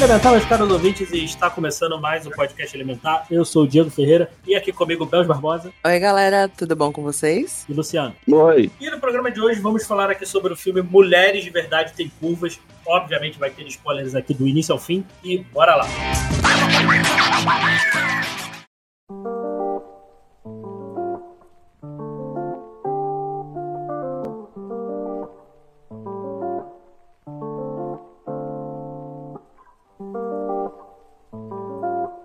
Elementar, meus caros ouvintes, e está começando mais o podcast Elementar. Eu sou o Diego Ferreira e aqui comigo Belos Barbosa Oi, galera, tudo bom com vocês? e Luciano. Oi. E no programa de hoje vamos falar aqui sobre o filme Mulheres de Verdade Tem Curvas. Obviamente vai ter spoilers aqui do início ao fim e bora lá.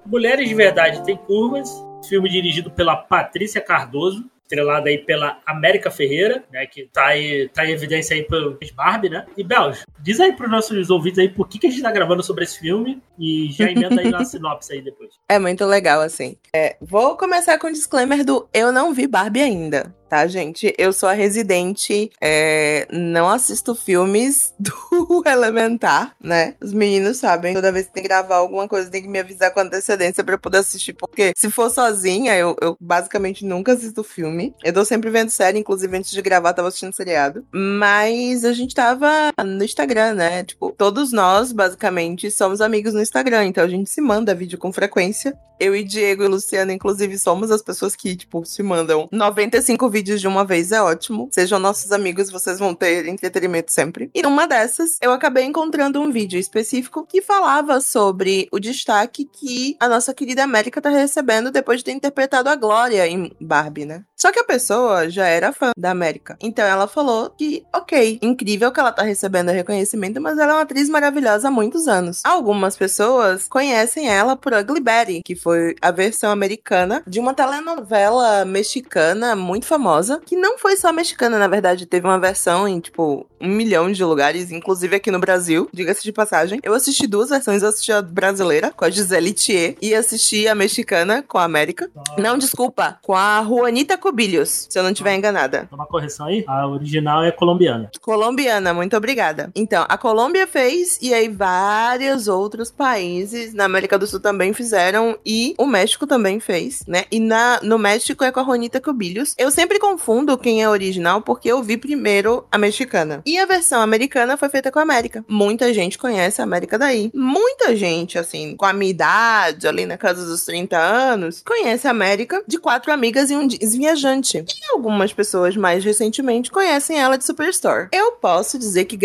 Mulheres de Verdade Tem Curvas, filme dirigido pela Patrícia Cardoso, estrelada aí pela América Ferreira, né, que tá, aí, tá em evidência aí pelo Barbie, né? E Belos, diz aí pros nossos ouvintes aí por que, que a gente tá gravando sobre esse filme e já emenda aí na sinopse aí depois. É muito legal, assim. É, vou começar com o disclaimer do eu não vi Barbie ainda, tá, gente? Eu sou a residente, é, não assisto filmes do Elementar, né? Os meninos sabem, toda vez que tem que gravar alguma coisa, tem que me avisar com antecedência pra eu poder assistir, porque se for sozinha, eu, eu basicamente nunca assisto filme. Eu tô sempre vendo série, inclusive antes de gravar, tava assistindo seriado. Mas a gente tava no Instagram, né? Tipo, todos nós, basicamente, somos amigos no Instagram, então a gente se manda vídeo com frequência. Eu e Diego e Luciano, inclusive, somos as pessoas que, tipo, se mandam 95 vídeos de uma vez, é ótimo. Sejam nossos amigos, vocês vão ter entretenimento sempre. E numa dessas, eu acabei encontrando um vídeo específico que falava sobre o destaque que a nossa querida América tá recebendo depois de ter interpretado a Glória em Barbie, né? Só que a pessoa já era fã da América. Então ela falou que, ok, incrível que ela tá recebendo reconhecimento, mas ela é uma atriz maravilhosa há muitos anos. Algumas pessoas conhecem ela por Ugly Betty, que foi a versão americana de uma telenovela mexicana muito famosa, que não foi só mexicana, na verdade, teve uma versão em, tipo, um milhão de lugares, inclusive aqui no Brasil, diga-se de passagem. Eu assisti duas versões, eu assisti a brasileira, com a Gisele Thier, e assisti a mexicana, com a América. Não, desculpa, com a Juanita Cubilhos, se eu não estiver enganada. Uma correção aí, a original é colombiana. Colombiana, muito obrigada. Então, a Colômbia fez, e aí vários outros países na América do Sul também fizeram, e o México também fez, né? E na, no México é com a Juanita Cubilhos. Eu sempre confundo quem é original, porque eu vi primeiro a mexicana. E a versão americana foi feita com a América. Muita gente conhece a América daí. Muita gente, assim, com a minha idade, ali na casa dos 30 anos, conhece a América de quatro amigas e um viajante. E algumas pessoas mais recentemente conhecem ela de Superstore. Eu posso dizer que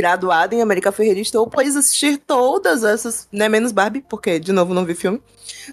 em América Ferreira estou, pois assistir todas essas, né, menos Barbie, porque de novo não vi filme.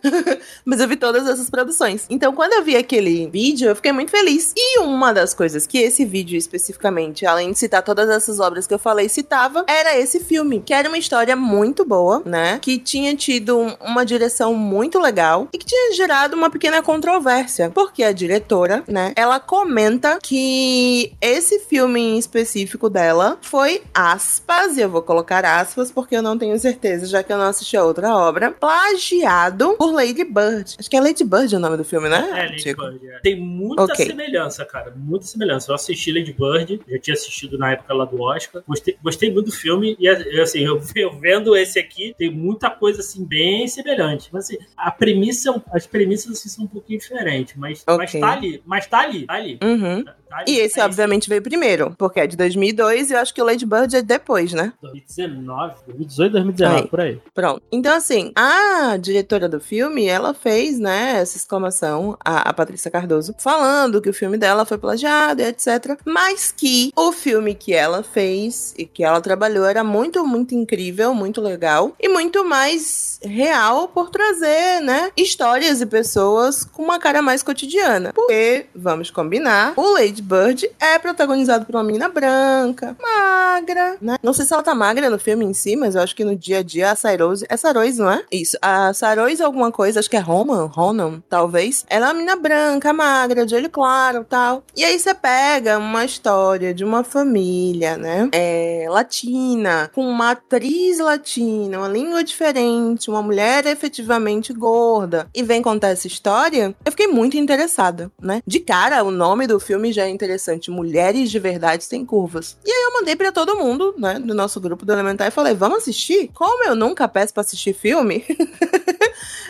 Mas eu vi todas essas produções. Então, quando eu vi aquele vídeo, eu fiquei muito feliz. E uma das coisas que esse vídeo especificamente, além de citar todas essas obras que eu falei, citava, era esse filme, que era uma história muito boa, né? Que tinha tido um- uma direção muito legal e que tinha gerado uma pequena controvérsia, porque a diretora, né, ela comenta que esse filme em específico dela foi aspas, e eu vou colocar aspas porque eu não tenho certeza, já que eu não assisti a outra obra, plagiado por Lady Bird. Acho que é Lady Bird o nome do filme, né? É, Lady Chico? Bird. é. Tem muita Ok. semelhança, cara. Muita semelhança. Eu assisti Lady Bird, já tinha assistido na época lá do Oscar. Gostei, gostei muito do filme. E assim, eu, eu vendo esse aqui, tem muita coisa assim, bem semelhante. Mas assim, a premissa, as premissas assim, são um pouquinho diferentes. Mas, mas Ok. tá ali. Mas tá ali. Tá ali. Uhum. Tá- ali. E esse, Aí, obviamente, veio primeiro, porque é de 2002 e eu acho que o Lady Bird é depois, né? 2019, 2018, 2019, Aí. por aí. Pronto. Então, assim, a diretora do filme, ela fez, né, essa exclamação, a, a Patrícia Cardoso, falando que o filme dela foi plagiado e etc. Mas que o filme que ela fez e que ela trabalhou era muito, muito incrível, muito legal e muito mais real por trazer, né, histórias e pessoas com uma cara mais cotidiana. Porque, vamos combinar, o Lady Lady Bird é protagonizado por uma menina branca, magra, né? Não sei se ela tá magra no filme em si, mas eu acho que no dia a dia a Sairose. É Sairose, não é? Isso. A Sairose alguma coisa, acho que é Roman, Ronan, talvez. Ela é uma menina branca, magra, de olho claro tal. E aí você pega uma história de uma família, né? É, latina, com uma atriz latina, uma língua diferente, uma mulher efetivamente gorda, e vem contar essa história, eu fiquei muito interessada, né? De cara, o nome do filme já é interessante: Mulheres de Verdade Sem Curvas. E aí eu mandei para todo mundo, né, do nosso grupo do Elementar e falei: vamos assistir? Como eu nunca peço pra assistir filme.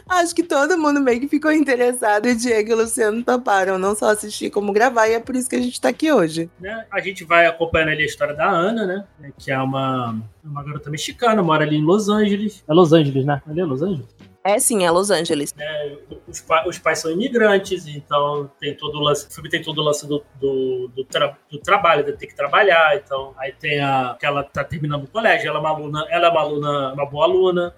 Acho que todo mundo meio que ficou interessado e Diego e Luciano toparam não só assistir como gravar, e é por isso que a gente tá aqui hoje. Né? A gente vai acompanhando ali a história da Ana, né? Que é uma, uma garota mexicana, mora ali em Los Angeles. É Los Angeles, né? Ali é Los Angeles? É sim, é Los Angeles. É, os, pa os, pais são imigrantes, então tem todo o lance. O filme tem todo o lance do, do, do, tra do trabalho, de ter que trabalhar. Então, aí tem a. que ela tá terminando o colégio, ela é uma aluna, ela é uma aluna, uma boa aluna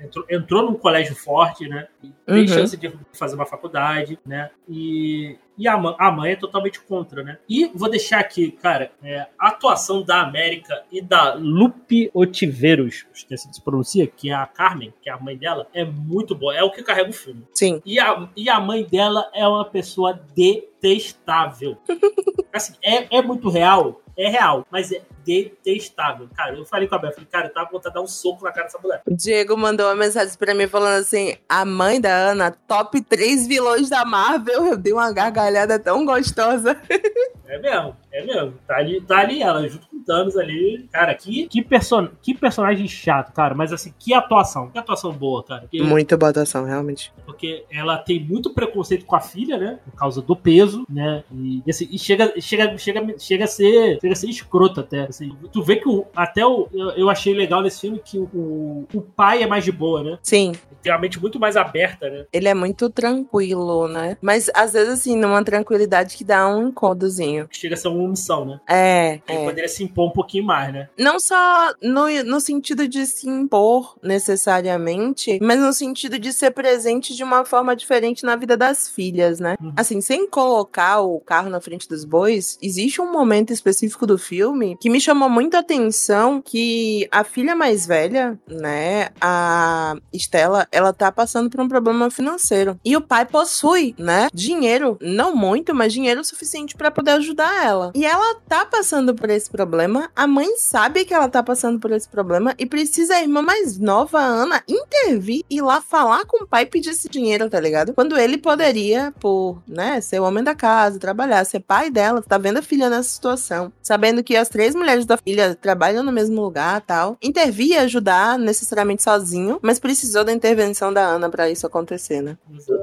entrou, entrou num colégio forte, né? Tem uhum. chance de fazer uma faculdade, né? E, e a, a mãe é totalmente contra, né? E vou deixar aqui, cara, é, a atuação da América e da Lupe Otiveros, esqueci assim de se pronuncia, que é a Carmen, que é a mãe dela, é muito boa. É o que carrega o filme. Sim. E a, e a mãe dela é uma pessoa detestável. assim, é, é muito real, é real, mas é detestável. Cara, eu falei com a Bel, falei, cara, eu tava vontade de dar um soco na cara dessa mulher. O Diego mandou uma mensagem pra mim falando assim: a mãe da Ana, top 3 vilões da Marvel. Eu dei uma gargalhada tão gostosa. É mesmo, é mesmo. Tá ali, tá ali ela, junto com Thanos ali. Cara, que, que, person que personagem chato, cara. Mas assim, que atuação. Que atuação boa, cara. Porque, Muito boa atuação, realmente. Porque ela tem muito preconceito com a filha, né? Por causa do peso, né? E, assim, e chega, chega, chega, chega, a ser, chega a ser escroto até. Assim, tu vê que o, até o, eu, eu achei legal nesse filme que o, o pai é mais de boa, né? Sim. Tem a mente muito mais aberta, né? Ele é muito tranquilo, né? Mas às vezes, assim, numa tranquilidade que dá um encodozinho. Chega a ser uma omissão, né? É. Ele é. poderia se impor um pouquinho mais, né? Não só no, no sentido de se impor necessariamente, mas no sentido de ser presente de uma forma diferente na vida das filhas, né? Uhum. Assim, sem colocar o carro na frente dos bois, existe um momento específico do filme que me chamou muito a atenção que a filha mais velha, né, a Estela, ela tá passando por um problema financeiro. E o pai possui, né, dinheiro, não muito, mas dinheiro suficiente para poder ajudar ela. E ela tá passando por esse problema, a mãe sabe que ela tá passando por esse problema e precisa a irmã mais nova, Ana, intervir e lá falar com o pai e pedir esse dinheiro, tá ligado? Quando ele poderia, por, né, ser o homem da casa, trabalhar, ser pai dela, tá vendo a filha nessa situação, sabendo que as três mulheres da filha trabalham no mesmo lugar, tal, intervir e ajudar necessariamente sozinho, mas precisou da intervenção da Ana para isso acontecer, né?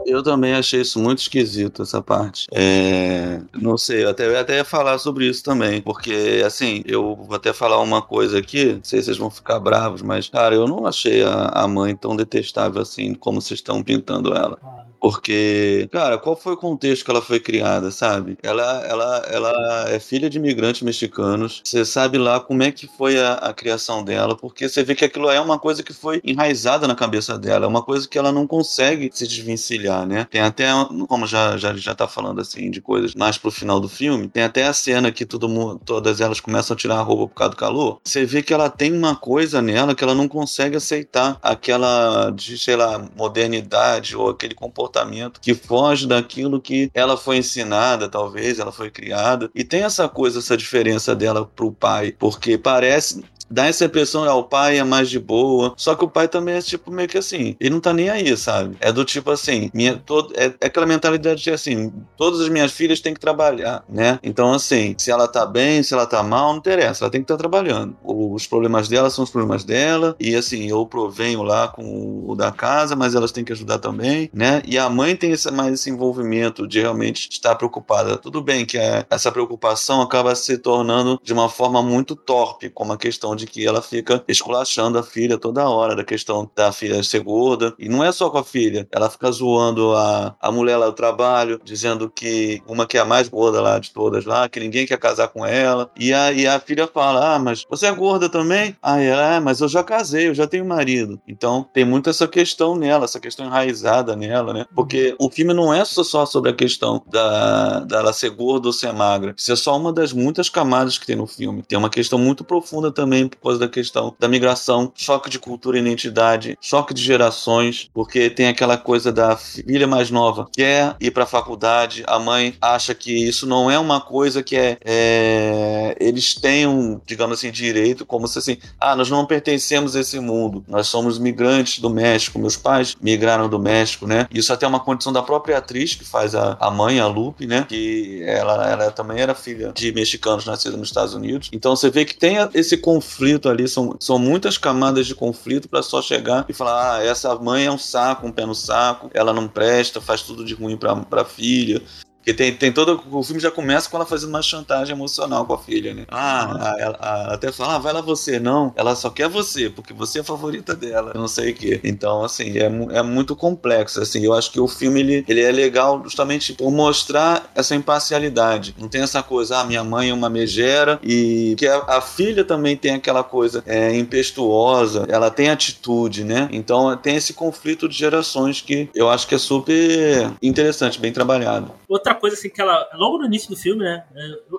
Eu também achei isso muito esquisito, essa parte. É... Não sei, eu até, eu até ia falar sobre isso também, porque, assim, eu vou até falar uma coisa aqui, não sei se vocês vão ficar bravos, mas, cara, eu não achei a, a mãe tão detestável assim como vocês estão pintando ela. Porque, cara, qual foi o contexto que ela foi criada, sabe? Ela, ela, ela é filha de imigrantes mexicanos. Você sabe lá como é que foi a, a, criação dela, porque você vê que aquilo é uma coisa que foi enraizada na cabeça dela, é uma coisa que ela não consegue se desvencilhar, né? Tem até, como já, já, já tá falando assim, de coisas mais pro final do filme, tem até a cena que todo mundo, todas elas começam a tirar a roupa por causa do calor. Você vê que ela tem uma coisa nela que ela não consegue aceitar aquela, de, sei lá, modernidade ou aquele comportamento comportamento que foge daquilo que ela foi ensinada, talvez, ela foi criada. E tem essa coisa, essa diferença dela pro pai, porque parece dá essa impressão, ah, o pai é mais de boa. Só que o pai também é tipo meio que assim, ele não tá nem aí, sabe? É do tipo assim, minha, todo, é, é aquela mentalidade de assim, todas as minhas filhas têm que trabalhar, né? Então, assim, se ela tá bem, se ela tá mal, não interessa, ela tem que estar tá trabalhando. Os problemas dela são os problemas dela, e assim, eu provenho lá com o da casa, mas elas têm que ajudar também, né? E a mãe tem esse, mais esse envolvimento de realmente estar preocupada. Tudo bem que é, essa preocupação acaba se tornando de uma forma muito torpe, como a questão de de que ela fica esculachando a filha toda hora, da questão da filha ser gorda. E não é só com a filha, ela fica zoando a, a mulher lá do trabalho, dizendo que uma que é a mais gorda lá de todas lá, que ninguém quer casar com ela. E a, e a filha fala: Ah, mas você é gorda também? Ah, ela é, mas eu já casei, eu já tenho marido. Então tem muito essa questão nela, essa questão enraizada nela, né? Porque o filme não é só sobre a questão da, dela ser gorda ou ser magra. Isso é só uma das muitas camadas que tem no filme. Tem uma questão muito profunda também por causa da questão da migração, choque de cultura e identidade, choque de gerações, porque tem aquela coisa da filha mais nova quer ir para a faculdade, a mãe acha que isso não é uma coisa que é, é eles tenham, digamos assim, direito, como se assim, ah, nós não pertencemos a esse mundo, nós somos migrantes do México, meus pais migraram do México, né? Isso até é uma condição da própria atriz que faz a, a mãe, a Lupe, né? Que ela, ela também era filha de mexicanos nascidos nos Estados Unidos. Então você vê que tem esse conflito ali, são, são muitas camadas de conflito para só chegar e falar: ah, essa mãe é um saco, um pé no saco, ela não presta, faz tudo de ruim para a filha. Porque tem, tem todo. O filme já começa com ela fazendo uma chantagem emocional com a filha, né? Ah, ela, ela até fala, ah, vai lá você. Não, ela só quer você, porque você é a favorita dela. Não sei o quê. Então, assim, é, é muito complexo. Assim, eu acho que o filme ele, ele é legal justamente por mostrar essa imparcialidade. Não tem essa coisa, ah, minha mãe é uma megera e que a, a filha também tem aquela coisa é, impetuosa, ela tem atitude, né? Então tem esse conflito de gerações que eu acho que é super interessante, bem trabalhado. Outra outra coisa assim que ela. Logo no início do filme, né?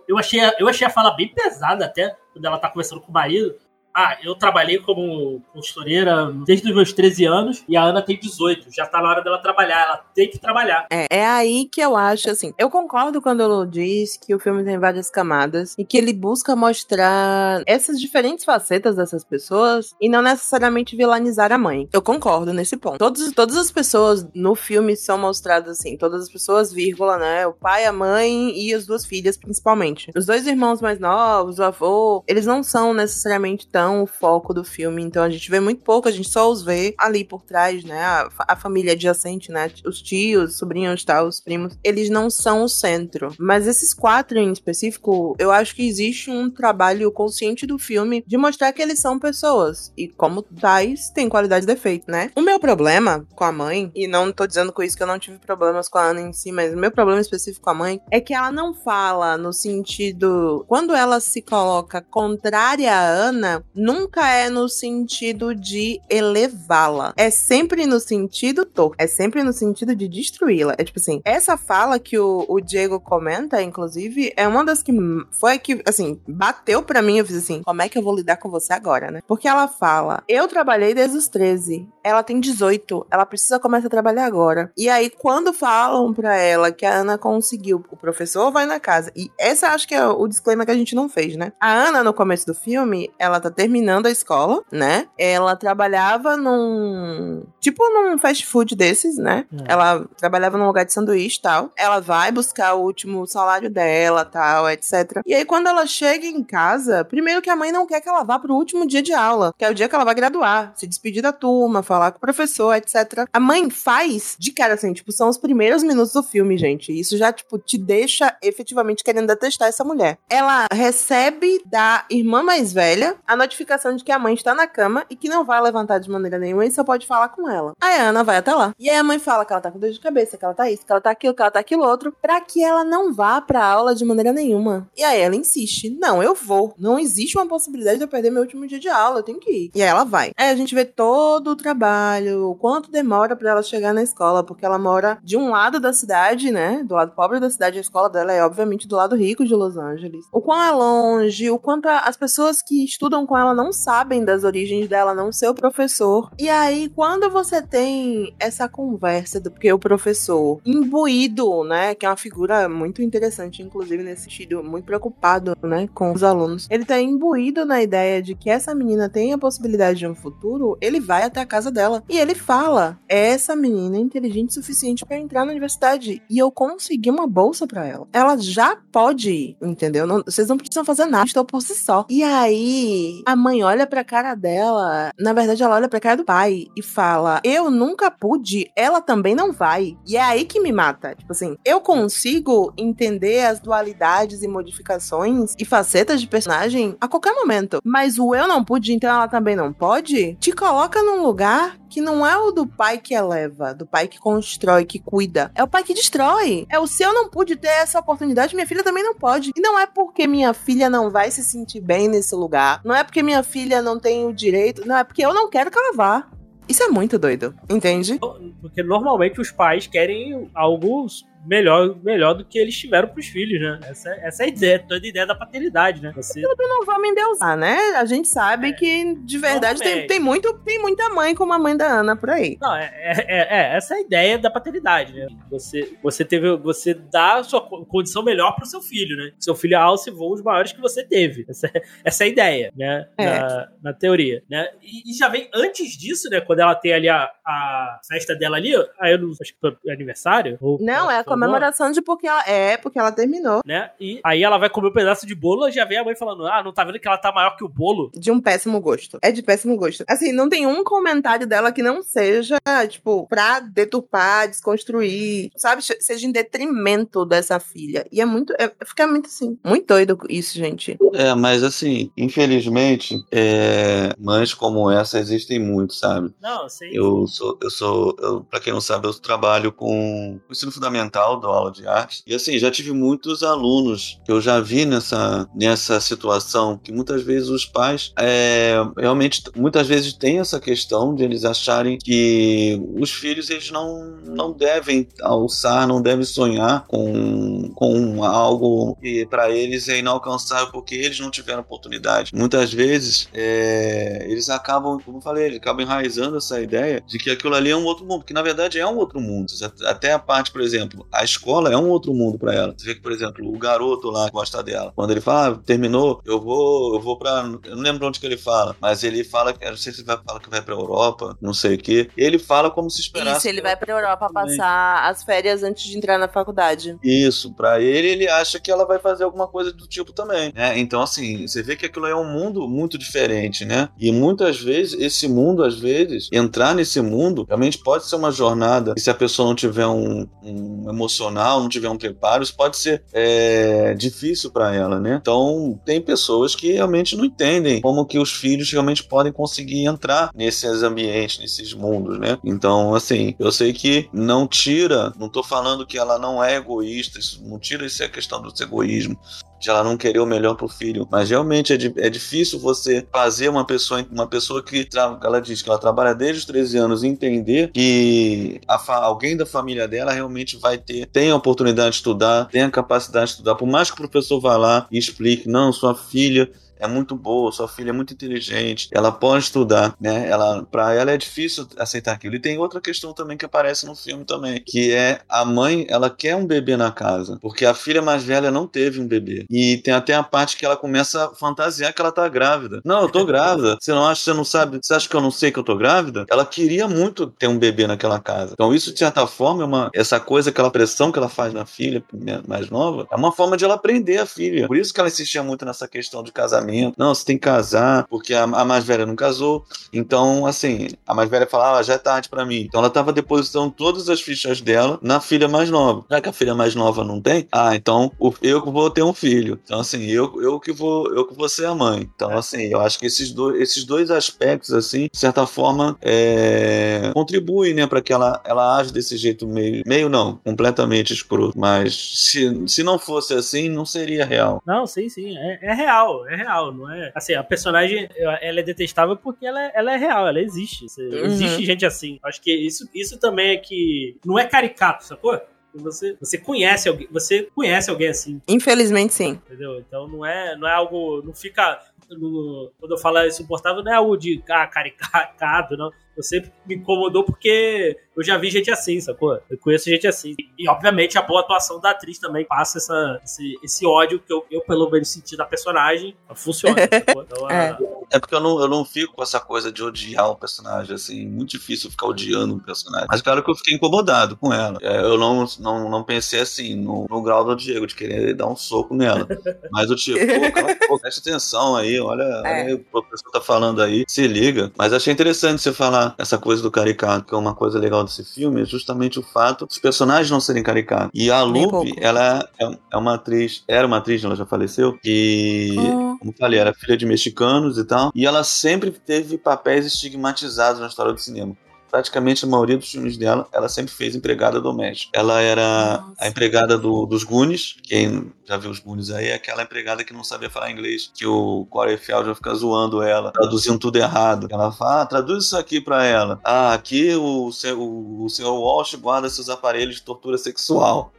Eu achei, eu achei a fala bem pesada até, quando ela tá conversando com o marido. Ah, eu trabalhei como costureira desde os meus 13 anos e a Ana tem 18. Já tá na hora dela trabalhar, ela tem que trabalhar. É, é aí que eu acho, assim. Eu concordo quando ela diz que o filme tem várias camadas e que ele busca mostrar essas diferentes facetas dessas pessoas e não necessariamente vilanizar a mãe. Eu concordo nesse ponto. Todos, todas as pessoas no filme são mostradas assim, todas as pessoas, vírgula, né? O pai, a mãe e as duas filhas, principalmente. Os dois irmãos mais novos, o avô, eles não são necessariamente tão o foco do filme, então a gente vê muito pouco, a gente só os vê ali por trás, né? A, a família adjacente, né? Os tios, sobrinhos, tal, os primos, eles não são o centro. Mas esses quatro em específico, eu acho que existe um trabalho consciente do filme de mostrar que eles são pessoas. E como tais, tem qualidade de defeito, né? O meu problema com a mãe, e não tô dizendo com isso que eu não tive problemas com a Ana em si, mas o meu problema específico com a mãe é que ela não fala no sentido. Quando ela se coloca contrária a Ana, nunca é no sentido de elevá-la. É sempre no sentido torto. É sempre no sentido de destruí-la. É tipo assim, essa fala que o, o Diego comenta, inclusive, é uma das que foi que, assim, bateu pra mim. Eu fiz assim, como é que eu vou lidar com você agora, né? Porque ela fala, eu trabalhei desde os 13. Ela tem 18. Ela precisa começar a trabalhar agora. E aí, quando falam pra ela que a Ana conseguiu, o professor vai na casa. E essa acho que é o disclaimer que a gente não fez, né? A Ana, no começo do filme, ela tá terminando a escola, né? Ela trabalhava num. Tipo num fast food desses, né? É. Ela trabalhava num lugar de sanduíche e tal. Ela vai buscar o último salário dela, tal, etc. E aí, quando ela chega em casa, primeiro que a mãe não quer que ela vá pro último dia de aula, que é o dia que ela vai graduar, se despedir da turma, falar com o professor, etc. A mãe faz de cara assim, tipo, são os primeiros minutos do filme, gente. Isso já, tipo, te deixa efetivamente querendo detestar essa mulher. Ela recebe da irmã mais velha a notificação de que a mãe está na cama e que não vai levantar de maneira nenhuma e só pode falar com ela. Aí a Ana vai até lá. E aí a mãe fala que ela tá com dor de cabeça, que ela tá isso, que ela tá aquilo, que ela tá aquilo outro, pra que ela não vá pra aula de maneira nenhuma. E aí ela insiste: Não, eu vou. Não existe uma possibilidade de eu perder meu último dia de aula, eu tenho que ir. E aí ela vai. Aí a gente vê todo o trabalho, o quanto demora para ela chegar na escola, porque ela mora de um lado da cidade, né? Do lado pobre da cidade, a escola dela é obviamente do lado rico de Los Angeles. O quão é longe, o quanto as pessoas que estudam com ela não sabem das origens dela não ser o professor. E aí, quando você tem essa conversa do porque o professor imbuído, né, que é uma figura muito interessante, inclusive nesse sentido, muito preocupado, né, com os alunos. Ele tá imbuído na ideia de que essa menina tem a possibilidade de um futuro, ele vai até a casa dela e ele fala: "Essa menina é inteligente o suficiente para entrar na universidade e eu consegui uma bolsa para ela. Ela já pode ir, entendeu? Não, vocês não precisam fazer nada, estou por si só". E aí, a a mãe olha pra cara dela, na verdade ela olha pra cara do pai e fala: Eu nunca pude, ela também não vai. E é aí que me mata. Tipo assim, eu consigo entender as dualidades e modificações e facetas de personagem a qualquer momento. Mas o eu não pude, então ela também não pode, te coloca num lugar que não é o do pai que eleva, do pai que constrói, que cuida. É o pai que destrói. É o se eu não pude ter essa oportunidade, minha filha também não pode. E não é porque minha filha não vai se sentir bem nesse lugar. Não é porque minha filha não tem o direito. Não, é porque eu não quero que ela vá. Isso é muito doido, entende? Porque normalmente os pais querem algo melhor, melhor do que eles tiveram pros filhos, né? Essa, essa é a ideia, toda a ideia da paternidade, né? Você... não vamos endeusar, né? A gente sabe É. que, de verdade, tem, tem, muito, tem muita mãe como a mãe da Ana por aí. Não, é, é, é- é, essa é a ideia da paternidade, né? Você, você teve, você dá a sua co- condição melhor pro seu filho, né? Seu filho alça voos maiores que você teve. Essa, é- essa é a ideia, né? É. Na, na teoria, né? E, e já vem antes disso, né? Quando ela tem ali a, a festa dela ali, aí eu não acho que foi aniversário. ou- Não, é a ou comemoração de porque ela. É, porque ela terminou. Né? E aí ela vai comer um pedaço de bolo, já vem a mãe falando: Ah, não tá vendo que ela tá maior que o bolo? De um péssimo gosto. É de péssimo gosto. Assim, não tem um comentário dela que não seja, tipo, pra deturpar, desconstruir, sabe? Seja em detrimento dessa filha. E é muito. É, fica muito assim. Muito doido isso, gente. É, mas assim, infelizmente, é, mães como essa existem muito, sabe? Não, sei. Eu sou, eu sou, eu, pra quem não sabe, eu trabalho com o ensino fundamental, dou aula de arte. E assim, já tive muitos alunos que eu já vi nessa, nessa situação, que muitas vezes os pais é, realmente, muitas vezes tem essa questão de eles acharem que os filhos eles não, não devem alçar, não devem sonhar com, com algo que para eles é inalcançável porque eles não tiveram oportunidade. Muitas vezes é, eles acabam, como eu falei, eles acabam enraizando essa ideia de que aquilo ali é um outro mundo, que na verdade é um outro mundo. Até a parte, por exemplo, a escola é um outro mundo para ela. Você vê que, por exemplo, o garoto lá gosta dela. Quando ele fala, ah, terminou, eu vou, eu vou para, eu não lembro onde que ele fala, mas ele fala, eu não sei se ele vai falar que vai para Europa, não sei o que. Ele fala como se esperasse. Isso, ele vai pra Europa também. passar as férias antes de entrar na faculdade. Isso, pra ele, ele acha que ela vai fazer alguma coisa do tipo também, né? Então, assim, você vê que aquilo é um mundo muito diferente, né? E muitas vezes, esse mundo, às vezes, entrar nesse mundo, realmente pode ser uma jornada, e se a pessoa não tiver um, um emocional, não tiver um preparo, isso pode ser é, difícil pra ela, né? Então, tem pessoas que realmente não entendem como que os filhos realmente podem conseguir entrar nesses ambientes, nesses mundos, né? Então, assim, eu sei que não tira, não tô falando que ela não é egoísta, isso não tira essa questão do egoísmo, de ela não querer o melhor pro filho, mas realmente é, di- é difícil você fazer uma pessoa, uma pessoa que ela diz que ela trabalha desde os 13 anos entender que alguém da família dela realmente vai ter, tem a oportunidade de estudar, tem a capacidade de estudar, por mais que o professor vá lá e explique, não, sua filha é muito boa, sua filha é muito inteligente, ela pode estudar, né? Ela, para ela é difícil aceitar aquilo. E tem outra questão também que aparece no filme também, que é a mãe, ela quer um bebê na casa, porque a filha mais velha não teve um bebê. E tem até a parte que ela começa a fantasiar que ela tá grávida. Não, eu tô grávida. Você não acha, você não sabe, você acha que eu não sei que eu tô grávida? Ela queria muito ter um bebê naquela casa. Então isso de certa forma é uma essa coisa, aquela pressão que ela faz na filha mais nova, é uma forma de ela aprender a filha. Por isso que ela insistia muito nessa questão de casamento. Não, você tem que casar, porque a, a mais velha não casou. Então, assim, a mais velha falava, ah, já é tarde pra mim. Então ela tava depositando todas as fichas dela na filha mais nova. Já que a filha mais nova não tem, ah, então o- eu que vou ter um filho. Então, assim, eu, eu que vou eu que vou ser a mãe. Então, assim, eu acho que esses dois, esses dois aspectos, assim, de certa forma, é, contribuem, né, para que ela, ela age desse jeito meio, meio não, completamente escroto. Mas se, se não fosse assim, não seria real. Não, sim, sim. É, é real, é real, não é? Assim, a personagem, ela é detestável porque ela, é- ela é real, ela existe. Uhum. Existe gente assim. Acho que isso, isso também é que. Não é caricato, sacou? Você, você conhece alguém, você conhece alguém assim, Infelizmente, sim. entendeu? Então não é, não é algo. Não fica. no- quando eu falo insuportável, não é algo de ah, caricato, não. Eu sempre me incomodou porque eu já vi gente assim, sacou? Eu conheço gente assim. E, obviamente, a boa atuação da atriz também passa essa, esse, esse ódio que eu, eu, pelo menos, senti da personagem. Funciona, sacou? Então, a- É. é porque eu não, eu não fico com essa coisa de odiar um personagem, assim, muito difícil ficar odiando um personagem. Mas claro que eu fiquei incomodado com ela. É, eu não, não, não pensei assim, no, no grau do Diego, de querer dar um soco nela. Mas o tipo, pô, presta atenção aí, olha, É. olha aí o que o professor tá falando aí, se liga. Mas achei interessante você falar essa coisa do caricato, que é uma coisa legal desse filme, é justamente o fato dos personagens não serem caricatos. E a Lupe, ela é, é uma atriz, era uma atriz, ela já faleceu, que Oh. como eu falei, era filha de mexicanos e tal. E ela sempre teve papéis estigmatizados na história do cinema. Praticamente a maioria dos filmes dela, ela sempre fez empregada doméstica. Ela era Nossa. a empregada do- dos Goonies. Quem já viu os Goonies aí é aquela empregada que não sabia falar inglês. Que o Corey Feldman fica zoando ela, traduzindo tudo errado. Ela fala, ah, traduz isso aqui pra ela. Ah, aqui o, o, o senhor Walsh guarda seus aparelhos de tortura sexual.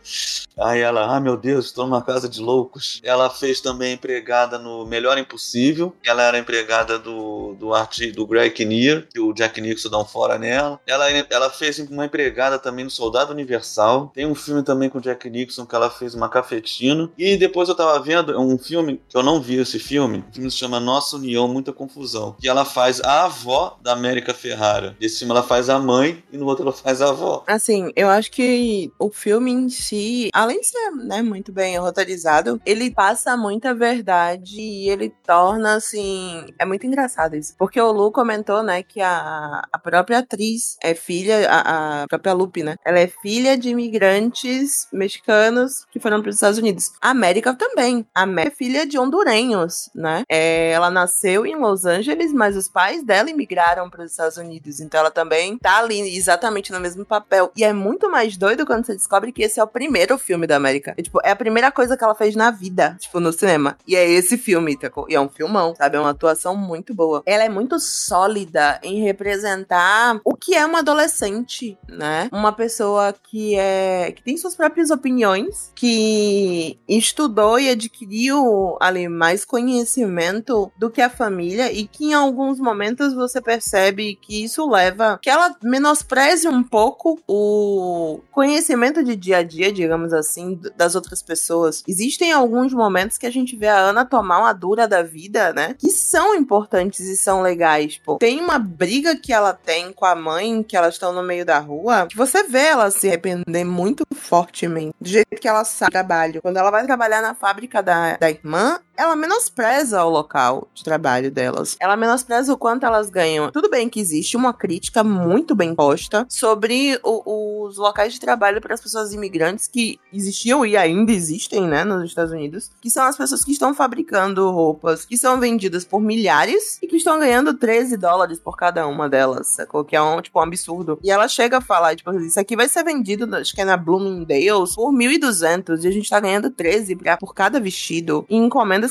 Aí ela, ah meu Deus, estou numa casa de loucos. Ela fez também empregada no Melhor Impossível. Ela era empregada do, do, arti, do Greg Kinnear, que o Jack Nixon dá um fora nela. Ela, ela fez uma empregada também no Soldado Universal. Tem um filme também com Jack Nixon que ela fez uma cafetina. E depois eu tava vendo um filme que eu não vi esse filme. O filme se chama Nossa União, Muita Confusão. Que ela faz a avó da América Ferrara. Nesse filme ela faz a mãe e no outro ela faz a avó. Assim, eu acho que o filme em si, além de ser né, muito bem roteirizado, ele passa muita verdade e ele torna, assim. É muito engraçado isso. Porque o Lu comentou, né, que a, a própria atriz é filha, a, a própria Lupe, né? Ela é filha de imigrantes mexicanos que foram para os Estados Unidos. A América também. A América é filha de hondurenhos, né? É, ela nasceu em Los Angeles, mas os pais dela imigraram para os Estados Unidos. Então ela também tá ali exatamente no mesmo papel. E é muito mais doido quando você descobre que esse é o primeiro filme da América. É, tipo, é a primeira coisa que ela fez na vida, tipo, no cinema. E é esse filme, tá? E é um filmão, sabe? É uma atuação muito boa. Ela é muito sólida em representar o que é uma adolescente, né? Uma pessoa que é que tem suas próprias opiniões, que estudou e adquiriu ali mais conhecimento do que a família e que em alguns momentos você percebe que isso leva que ela menospreze um pouco o conhecimento de dia a dia, digamos assim, das outras pessoas. Existem alguns momentos que a gente vê a Ana tomar uma dura da vida, né? Que são importantes e são legais, pô. Tem uma briga que ela tem com a mãe, que elas estão no meio da rua, que você vê ela se arrepender muito fortemente do jeito que ela sai do trabalho. Quando ela vai trabalhar na fábrica da, da irmã, ela menospreza o local de trabalho delas. Ela menospreza o quanto elas ganham. Tudo bem que existe uma crítica muito bem posta sobre o- os locais de trabalho para as pessoas imigrantes que existiam e ainda existem, né, nos Estados Unidos, que são as pessoas que estão fabricando roupas que são vendidas por milhares e que estão ganhando 13 dólares por cada uma delas, sacou? Que é um, tipo, um absurdo. E ela chega a falar, tipo, isso aqui vai ser vendido, acho que é na Bloomingdale's, por 1.200 e a gente tá ganhando 13 pra- por cada vestido. E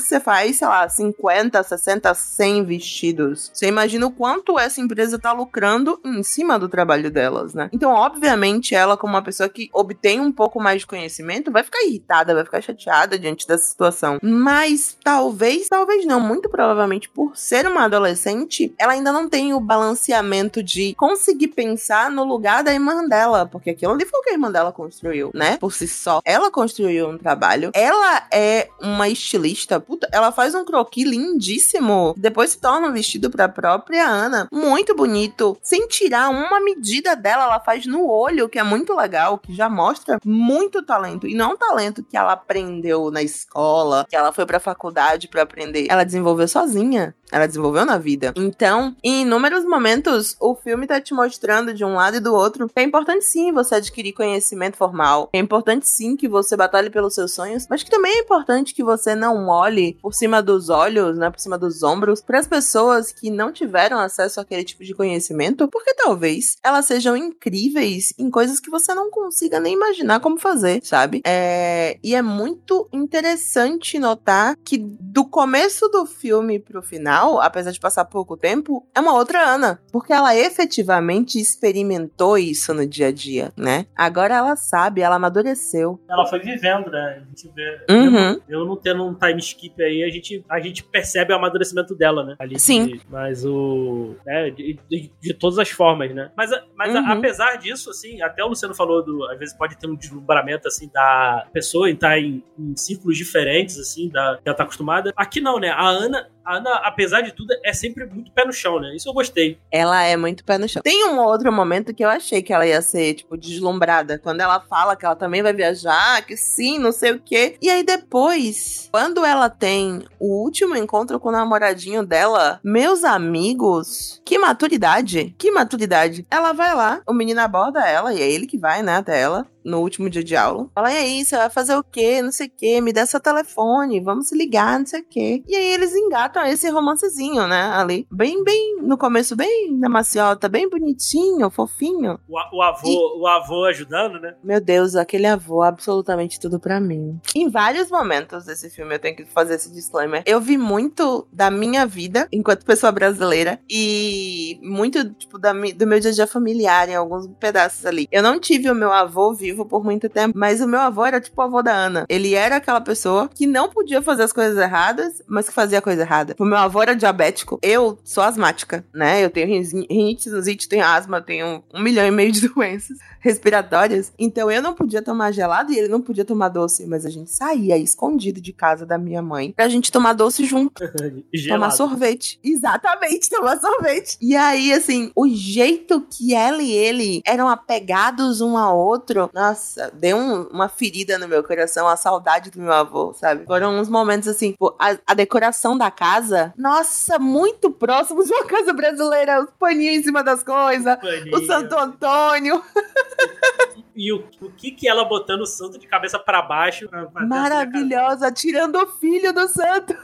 que você faz, sei lá, 50, 60, 100 vestidos. Você imagina o quanto essa empresa tá lucrando em cima do trabalho delas, né? Então, obviamente, ela, como uma pessoa que obtém um pouco mais de conhecimento, vai ficar irritada, vai ficar chateada diante dessa situação. Mas talvez, talvez não, muito provavelmente por ser uma adolescente, ela ainda não tem o balanceamento de conseguir pensar no lugar da irmã dela, porque aquilo ali foi o que a irmã dela construiu, né? Por si só. Ela construiu um trabalho. Ela é uma estilista, puta, ela faz um croquis lindíssimo. Depois se torna um vestido pra própria Ana. Muito bonito. Sem tirar uma medida dela, ela faz no olho, que é muito legal, que já mostra muito talento. E não um talento que ela aprendeu na escola, que ela foi pra faculdade pra aprender. Ela desenvolveu sozinha. Ela desenvolveu na vida. Então, em inúmeros momentos, o filme tá te mostrando de um lado e do outro que é importante sim você adquirir conhecimento formal. É importante sim que você batalhe pelos seus sonhos, mas que também é importante que você não olhe por cima dos olhos, né, por cima dos ombros, para as pessoas que não tiveram acesso àquele tipo de conhecimento, porque talvez elas sejam incríveis em coisas que você não consiga nem imaginar como fazer, sabe? É... E é muito interessante notar que do começo do filme pro final, apesar de passar pouco tempo, é uma outra Ana, porque ela efetivamente experimentou isso no dia a dia, né? Agora ela sabe, ela amadureceu. Ela foi vivendo, né? A gente vê. Uhum. Eu não tendo um time skip aí, a gente, a gente percebe o amadurecimento dela, né? Ali Sim. de- mas o. Né, de, de- de todas as formas, né? Mas, a- mas a- Uhum. apesar disso, assim, até o Luciano falou do. Às vezes pode ter um deslumbramento, assim, da pessoa em estar em, em círculos diferentes, assim, da, que ela tá acostumada. Aqui não, né? A Ana. A Ana, apesar de tudo, é sempre muito pé no chão, né? Isso eu gostei. Ela é muito pé no chão. Tem um outro momento que eu achei que ela ia ser, tipo, deslumbrada. Quando ela fala que ela também vai viajar, que sim, não sei o quê. E aí depois, quando ela tem o último encontro com o namoradinho dela, meus amigos, que maturidade, que maturidade. Ela vai lá, o menino aborda ela, e é ele que vai, né, até ela no último dia de aula. Fala, e aí, você vai fazer o quê? Não sei o quê, me dá seu telefone, vamos se ligar, não sei o quê. E aí eles engatam esse romancezinho, né, ali. Bem, bem, no começo, bem na maciota, bem bonitinho, fofinho. O, o avô, E- o avô ajudando, né? Meu Deus, aquele avô, absolutamente tudo pra mim. Em vários momentos desse filme, eu tenho que fazer esse disclaimer. Eu vi muito da minha vida enquanto pessoa brasileira e muito, tipo, da do meu dia a dia familiar em alguns pedaços ali. Eu não tive o meu avô vivo por muito tempo, mas o meu avô era tipo o avô da Ana. Ele era aquela pessoa que não podia fazer as coisas erradas, mas que fazia a coisa errada. O meu avô era diabético, eu sou asmática, né? Eu tenho rin- rinite, sinusite, tenho asma, tenho um milhão e meio de doenças respiratórias. Então eu não podia tomar gelado e ele não podia tomar doce, mas a gente saía escondido de casa da minha mãe pra gente tomar doce junto, tomar sorvete. Exatamente, tomar sorvete. E aí, assim, o jeito que ela e ele eram apegados um ao outro, nossa, deu um- uma ferida no meu coração, a saudade do meu avô, sabe? Foram uns momentos assim, pô, a, a decoração da casa, nossa, muito próximo de uma casa brasileira, os paninhos em cima das coisas. O Santo Antônio. E o, o que que ela botando o santo de cabeça pra baixo? Maravilhosa, tirando o filho do santo.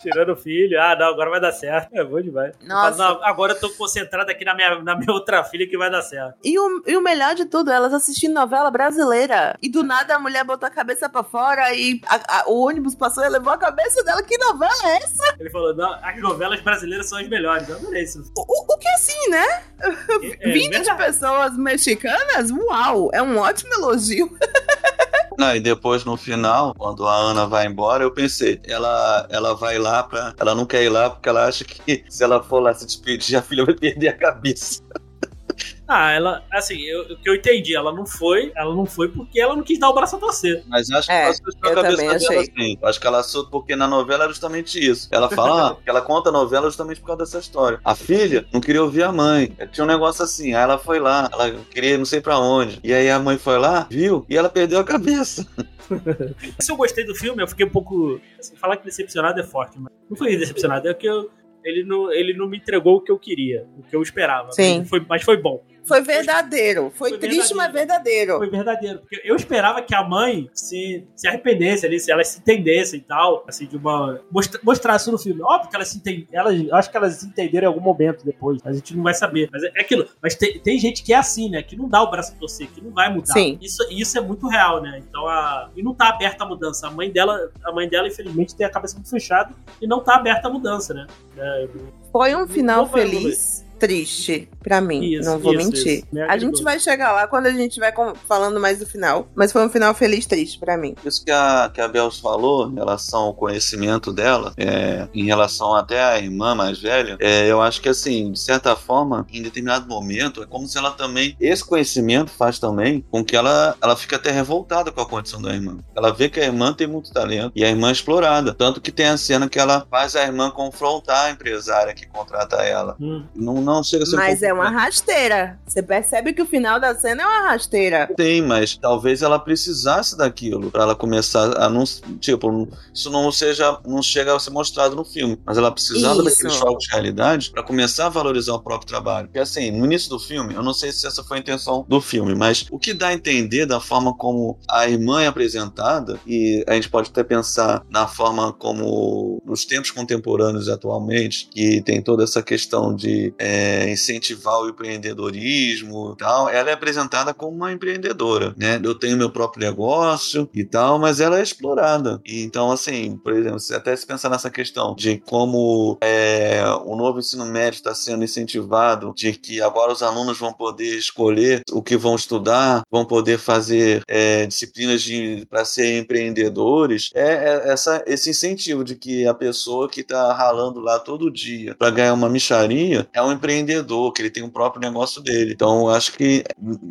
Tirando o filho. Ah, não, agora vai dar certo. É bom demais. Nossa. Não, agora eu tô concentrado aqui na minha, na minha outra filha que vai dar certo. E o, e o melhor de tudo, elas assistindo novela brasileira. E do nada a mulher botou a cabeça pra fora e a- a- o ônibus passou e levou a cabeça dela. Que novela é essa? Ele falou, não, as novelas brasileiras são as melhores. Eu adorei isso. O, o- que assim, né? É, Vindo de verdade. pessoas mexicanas? Uau! É um ótimo elogio. Não, e depois no final, quando a Ana vai embora, eu pensei, ela, ela vai lá pra. Ela não quer ir lá porque ela acha que se ela for lá se despedir, a filha vai perder a cabeça. Ah, ela, assim, eu- o que eu entendi, ela não foi, ela não foi porque ela não quis dar o braço a torcer. Mas acho que É, passou eu cabeça também dela achei. assim. Acho que ela soube porque na novela é justamente isso. Ela fala, ah, que ela conta a novela justamente por causa dessa história. A filha não queria ouvir a mãe. Tinha um negócio assim. Aí ela foi lá, ela queria ir não sei pra onde. E aí a mãe foi lá, viu? E ela perdeu a cabeça. Se eu gostei do filme, eu fiquei um pouco. Assim, falar que decepcionado é forte, mas não foi decepcionado, é que eu, ele, não, ele não me entregou o que eu queria, o que eu esperava. Sim. Mas foi, mas foi bom. Foi verdadeiro. Foi, Foi triste, verdadeiro. mas verdadeiro. Foi verdadeiro. Porque eu esperava que a mãe se, se arrependesse ali, se elas se entendessem e tal, assim, de uma. Mostra, mostrar isso no filme. Óbvio que elas se entendem. Elas, acho que elas se entenderam em algum momento depois. A gente não vai saber. Mas é é aquilo. Mas tem, tem gente que é assim, né? Que não dá o braço a torcer, que não vai mudar. Sim. Isso, isso é muito real, né? Então a. E não tá aberta a mudança. A mãe dela, a mãe dela, infelizmente, tem a cabeça muito fechada e não tá aberta a mudança, né? É, Foi um final feliz. Triste pra mim, Isso, não vou isso, mentir. isso. Me A gente vai chegar lá quando a gente vai falando mais do final. Mas foi um final feliz, triste pra mim. Isso que a, que a Bels falou em relação ao conhecimento dela, é, em relação até à irmã mais velha, é, eu acho que assim, de certa forma, em determinado momento, é como se ela também, esse conhecimento faz também com que ela, ela fique até revoltada com a condição da irmã. Ela vê que a irmã tem muito talento e a irmã é explorada. Tanto que tem a cena que ela faz a irmã confrontar a empresária que contrata ela. Hum. Não, não chega a ser um Mas pouco- é uma rasteira. Você percebe que o final da cena é uma rasteira. Tem, mas talvez ela precisasse daquilo pra ela começar a não, tipo, isso não seja, não chega a ser mostrado no filme, mas ela precisava Isso. daqueles choques de realidade pra começar a valorizar o próprio trabalho. Porque assim, no início do filme, eu não sei se essa foi a intenção do filme, mas o que dá a entender da forma como a irmã é apresentada e a gente pode até pensar na forma como nos tempos contemporâneos atualmente, que tem toda essa questão de é, incentivar o empreendedorismo e tal, ela é apresentada como uma empreendedora, né? Eu tenho meu próprio negócio e tal, mas ela é explorada. E então, assim, por exemplo, se até se pensar nessa questão de como é, o novo ensino médio está sendo incentivado, de que agora os alunos vão poder escolher o que vão estudar, vão poder fazer é, disciplinas para ser empreendedores, é, é essa, esse incentivo de que a pessoa que está ralando lá todo dia para ganhar uma micharia é um empreendedor, que ele tem um próprio negócio dele. Então, acho que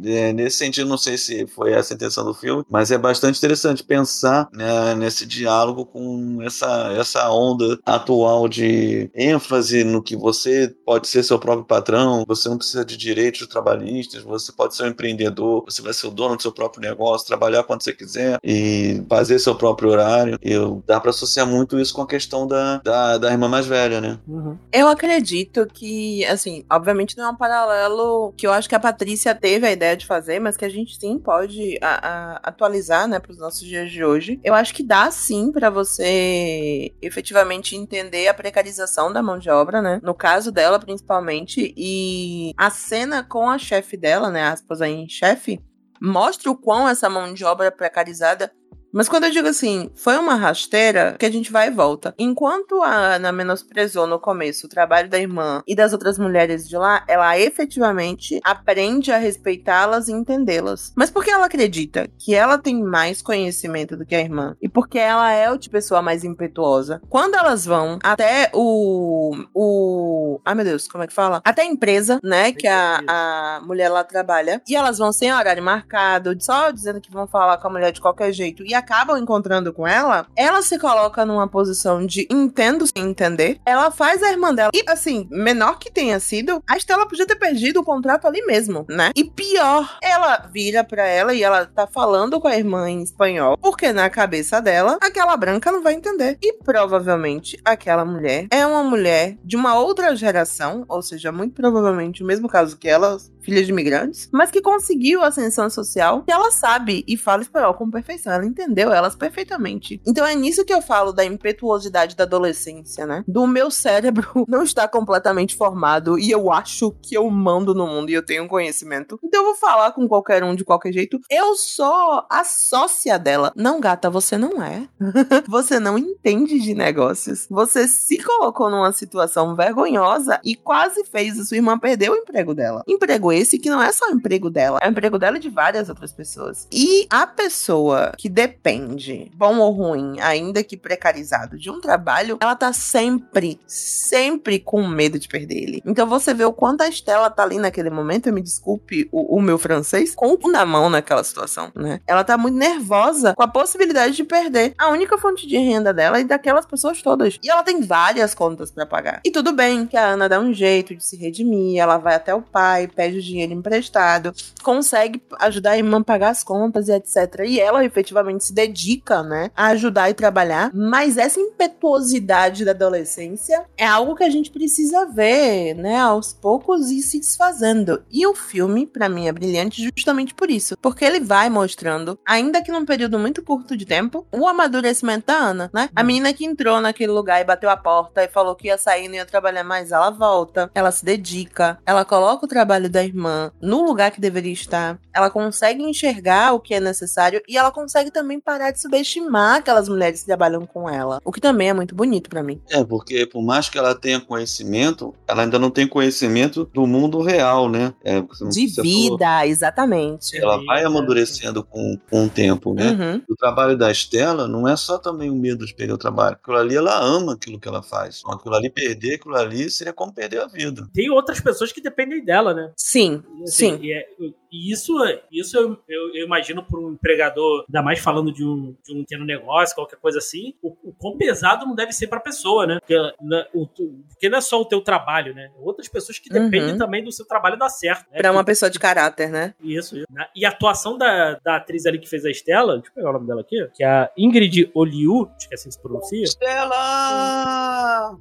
é, nesse sentido, não sei se foi essa a intenção do filme, mas é bastante interessante pensar né, nesse diálogo com essa, essa onda atual de ênfase no que você pode ser seu próprio patrão, você não precisa de direitos trabalhistas, você pode ser um empreendedor, você vai ser o dono do seu próprio negócio, trabalhar quando você quiser e fazer seu próprio horário. E dá para associar muito isso com a questão da, da, da irmã mais velha, né? Uhum. Eu acredito que, assim, obviamente não é um paralelo que eu acho que a Patrícia teve a ideia de fazer, mas que a gente sim pode a, a, atualizar, né, para os nossos dias de hoje. Eu acho que dá sim para você efetivamente entender a precarização da mão de obra, né? No caso dela, principalmente, e a cena com a chefe dela, né, aspas aí em chefe, mostra o quão essa mão de obra precarizada mas quando eu digo assim, foi uma rasteira que a gente vai e volta. Enquanto a Ana menosprezou no começo o trabalho da irmã e das outras mulheres de lá, ela efetivamente aprende a respeitá-las e entendê-las. Mas porque ela acredita que ela tem mais conhecimento do que a irmã e porque ela é o tipo de pessoa mais impetuosa. Quando elas vão até o o ai meu Deus, como é que fala? Até a empresa, né, que a, a mulher lá trabalha, e elas vão sem horário marcado, só dizendo que vão falar com a mulher de qualquer jeito e a acabam encontrando com ela, ela se coloca numa posição de entendo sem entender. Ela faz a irmã dela. E, assim, menor que tenha sido, a Estela podia ter perdido o contrato ali mesmo, né? E pior, ela vira pra ela e ela tá falando com a irmã em espanhol, porque na cabeça dela, aquela branca não vai entender. E provavelmente aquela mulher é uma mulher de uma outra geração, ou seja, muito provavelmente o mesmo caso que ela, filha de imigrantes, mas que conseguiu ascensão social e ela sabe e fala espanhol com perfeição. Ela entende entendeu elas perfeitamente. Então é nisso que eu falo da impetuosidade da adolescência, né? Do meu cérebro não estar completamente formado e eu acho que eu mando no mundo e eu tenho conhecimento. Então eu vou falar com qualquer um de qualquer jeito. Eu sou a sócia dela. Não, gata, você não é. você não entende de negócios. Você se colocou numa situação vergonhosa e quase fez a sua irmã perder o emprego dela. Emprego esse que não é só o emprego dela, é o emprego dela e de várias outras pessoas. E a pessoa que depende bom ou ruim, ainda que precarizado, de um trabalho, ela tá sempre, sempre com medo de perder ele. Então você vê o quanto a Estela tá ali naquele momento, me desculpe o, o meu francês, com o na mão naquela situação, né? Ela tá muito nervosa com a possibilidade de perder a única fonte de renda dela e daquelas pessoas todas. E ela tem várias contas para pagar. E tudo bem que a Ana dá um jeito de se redimir, ela vai até o pai, pede dinheiro emprestado, consegue ajudar a irmã a pagar as contas e etc. E ela efetivamente se dedica, né, a ajudar e trabalhar, mas essa impetuosidade da adolescência é algo que a gente precisa ver, né, aos poucos e se desfazendo. E o filme, para mim, é brilhante justamente por isso, porque ele vai mostrando, ainda que num período muito curto de tempo, o amadurecimento da Ana, né? A menina que entrou naquele lugar e bateu a porta e falou que ia sair e não ia trabalhar mais, ela volta, ela se dedica, ela coloca o trabalho da irmã no lugar que deveria estar, ela consegue enxergar o que é necessário e ela consegue também também parar de subestimar aquelas mulheres que trabalham com ela. O que também é muito bonito para mim. É, porque por mais que ela tenha conhecimento, ela ainda não tem conhecimento do mundo real, né? É, de vida, falou. exatamente. Ela vai amadurecendo com, com o tempo, né? Uhum. O trabalho da Estela não é só também o medo de perder o trabalho. Aquilo ali, ela ama aquilo que ela faz. Então, aquilo ali, perder aquilo ali seria como perder a vida. Tem outras pessoas que dependem dela, né? Sim, assim, sim. E, é, e isso, isso eu, eu, eu imagino por um empregador, ainda mais falando de um, de um pequeno negócio, qualquer coisa assim, o, o quão pesado não deve ser para a pessoa, né? Porque, na, o, porque não é só o teu trabalho, né? Outras pessoas que dependem uhum. também do seu trabalho dar certo. Né? Pra uma pessoa de caráter, né? Isso, isso. Né? E a atuação da, da atriz ali que fez a Estela, deixa eu pegar o nome dela aqui, que é a Ingrid Oliu, acho que é assim que se pronuncia. Estela!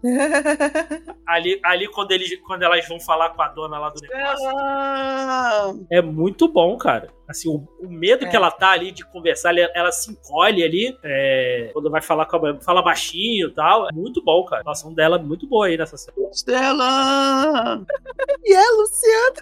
ali, ali quando, eles, quando elas vão falar com a dona lá do negócio. É muito bom, cara. Assim, o, o medo é. que ela tá ali de conversar, ela, ela se encolhe ali, é, quando vai falar com a fala baixinho e tal. É muito bom, cara. A atuação dela é muito boa aí nessa cena. Stella! e é, Luciano?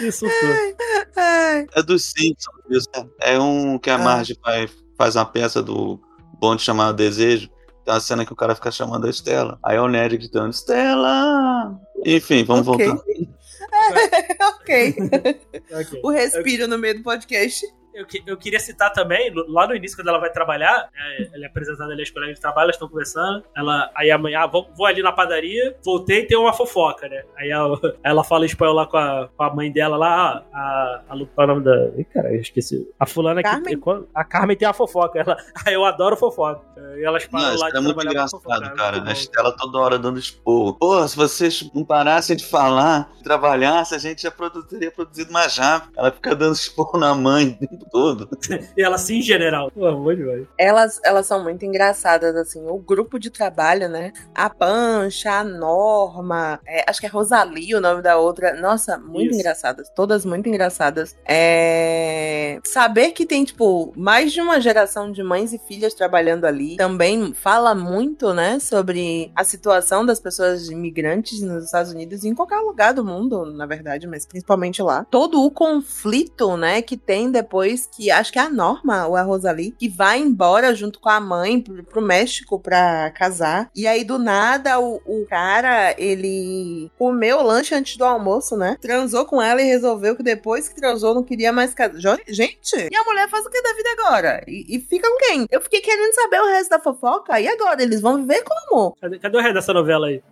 Isso tudo. É do Simpsons, isso. É um que a ah. Marge faz, faz uma peça do bonde chamado Desejo. Tem uma cena que o cara fica chamando a Estela. Aí é o Ned gritando, Estela! Enfim, vamos okay. voltar. ok. okay. O respiro no meio do podcast. Eu, eu queria citar também, lá no início, quando ela vai trabalhar, é, ela é apresentada ali aos colegas de trabalho, elas estão conversando. Ela, aí amanhã, ah, vou, vou ali na padaria, voltei e tem uma fofoca, né? Aí ela, ela fala em espanhol lá com a, com a mãe dela lá, ah, a, a, qual é o nome da. Ih, cara, eu esqueci. A fulana Carmen? que. A Carmen tem a fofoca. Ela, aí eu adoro fofoca. E elas param Não, isso lá de era muito engraçado, fofoca, cara. é muito A. Estela toda hora dando esporro. Pô, se vocês não parassem de falar, trabalhassem, a gente já produ- teria produzido mais rápido. Ela fica dando esporro na mãe tempo todo. E ela sim, general. Pô, bom demais. Elas, elas são muito engraçadas, assim. O grupo de trabalho, né? A Pancha, a Norma, é, acho que é Rosalie o nome da outra. Nossa, muito Isso. engraçadas. Todas muito engraçadas. É... Saber que tem, tipo, mais de uma geração de mães e filhas trabalhando ali também fala muito, né? Sobre a situação das pessoas imigrantes nos Estados Unidos e em qualquer lugar do mundo, na verdade, mas principalmente lá. Todo o conflito, né? Que tem depois que acho que é a Norma ou a Rosalie que vai embora junto com a mãe pro, pro México pra casar. E aí, do nada, o, o cara, ele comeu o lanche antes do almoço, né? Transou com ela e resolveu que depois que transou não queria mais casar. Gente, e a mulher faz o que da vida agora? E, e fica com quem? Eu fiquei querendo saber o resto da fofoca. E agora? Eles vão viver como? Cadê, cadê o resto dessa novela aí?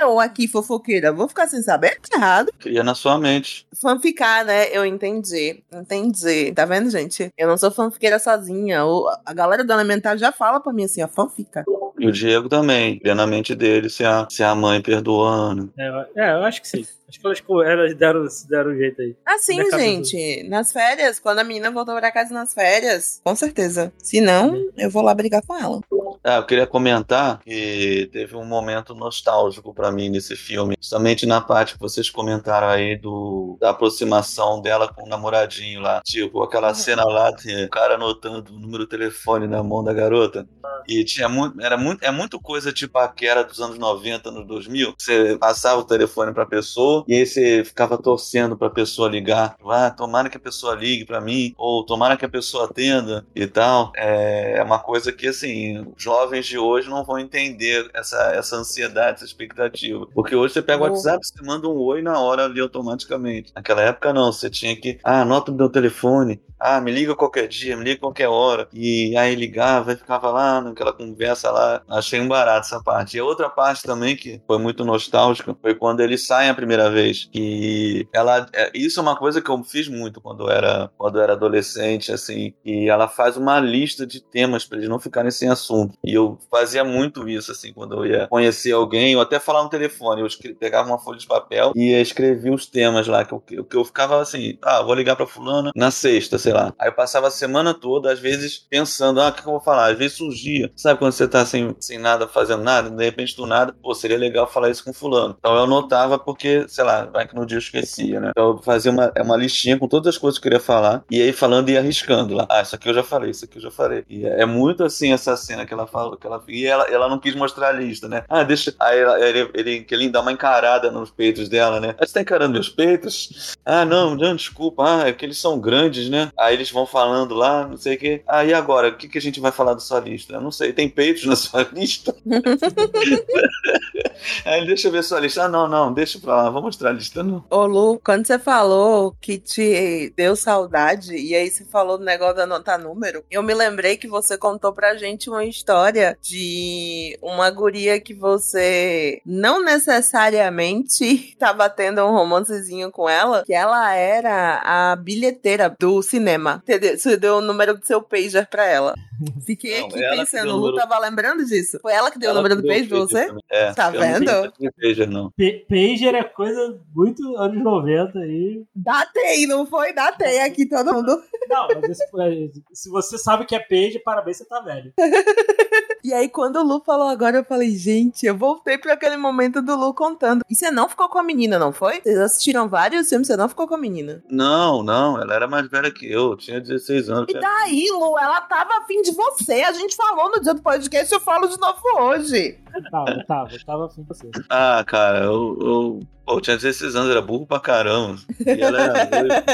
Eu aqui, fofoqueira, vou ficar sem saber? Que errado. Cria na sua mente. Fanficar, né? Eu entendi. Entendi. Tá vendo, gente? Eu não sou fanfiqueira sozinha. O- a galera do Elementar já fala pra mim assim, ó, fanfica. E o Diego também. Cria na mente dele se a, se a mãe perdoando. É, eu- é, eu acho que sim. Acho que elas, elas deram, deram um jeito aí. Assim, Minha cabeça- gente, nas férias, quando a menina voltou pra casa nas férias, com certeza. Se não, eu vou lá brigar com ela. Ah, eu queria comentar que teve um momento nostálgico pra mim nesse filme, justamente na parte que vocês comentaram aí do da aproximação dela com o namoradinho lá, tipo aquela Uhum. cena lá de o cara anotando o número do telefone na mão da garota. E tinha muito, era muito, é muito coisa tipo a que era dos anos 90, anos 2000. Você passava o telefone pra pessoa e aí você ficava torcendo pra pessoa ligar. Ah, tomara que a pessoa ligue pra mim, ou tomara que a pessoa atenda e tal. É é uma coisa que, assim, jovens de hoje não vão entender essa, essa ansiedade, essa expectativa. Porque hoje você pega o Oh. WhatsApp, você manda um oi na hora ali automaticamente. Naquela época não, você tinha que, ah, anota o meu telefone, ah, me liga qualquer dia, me liga qualquer hora. E aí ligava e ficava lá naquela conversa lá. Achei um barato essa parte. E a outra parte também que foi muito nostálgica foi quando eles saem a primeira vez. Que ela. é, isso é uma coisa que eu fiz muito quando eu era, quando eu era adolescente, assim. E ela faz uma lista de temas pra eles não ficarem sem assunto. E eu fazia muito isso, assim, quando eu ia conhecer alguém, ou até falar no telefone. Eu pegava uma folha de papel e escrevia os temas lá. Que eu, que eu- ficava assim, ah, vou ligar pra fulana na sexta, sei lá. Aí eu passava a semana toda, às vezes, pensando, ah, o que, eu vou falar? Às vezes surgia. Sabe quando você tá sem, sem nada, fazendo nada, de repente do nada, pô, seria legal falar isso com fulano. Então eu anotava porque, sei lá, vai que no dia eu esquecia, né? Então eu fazia uma, uma listinha com todas as coisas que eu queria falar, e aí falando e arriscando lá. Ah, isso aqui eu já falei, isso aqui eu já falei. E é, é muito assim essa cena que ela fala, que ela, e ela, ela não quis mostrar a lista, né? Ah, deixa. Aí ela- ele, ele, ele dá uma encarada nos peitos dela, né? Ah, você tá encarando meus peitos? Ah, não, não, desculpa. Ah, é que eles são grandes, né? Aí eles vão falando lá, não sei o quê. Ah, e agora? O que, que a gente vai falar da sua lista? Eu não sei, tem peitos na sua lista? Aí deixa eu ver sua lista. Ah, não, não, deixa pra lá, vou mostrar a lista, não. Ô, Lu, quando você falou que te deu saudade, e aí você falou do negócio de anotar número, eu me lembrei que você contou pra gente uma história de uma guria que você não necessariamente tava tendo um romancezinho com ela, que ela era a bilheteira do cinema. Você deu o número do seu pager pra ela. Fiquei Não, aqui pensando, o o Lu número- tava lembrando disso? Foi ela que deu o Ela número do pager pra você? É, Tá eu não vendo? tenho pager, não. P- Pager é coisa muito anos 90 aí. Datei, não foi? Datei aqui todo mundo. Não, mas isso, é, se você sabe que é Pager, parabéns, você tá velho. E aí, quando o Lu falou agora, eu falei, gente, eu voltei pra aquele momento do Lu contando. E você não ficou com a menina, não foi? Vocês assistiram vários filmes, você não ficou com a menina. Não, não, ela era mais velha que eu, eu tinha 16 anos. E daí, Lu, ela tava afim de você. A gente falou no dia do podcast, eu falo de novo hoje. Tava, tava, tava afim de você. Ah, cara, eu, eu, pô, eu tinha 16 anos, era burro pra caramba. E ela era.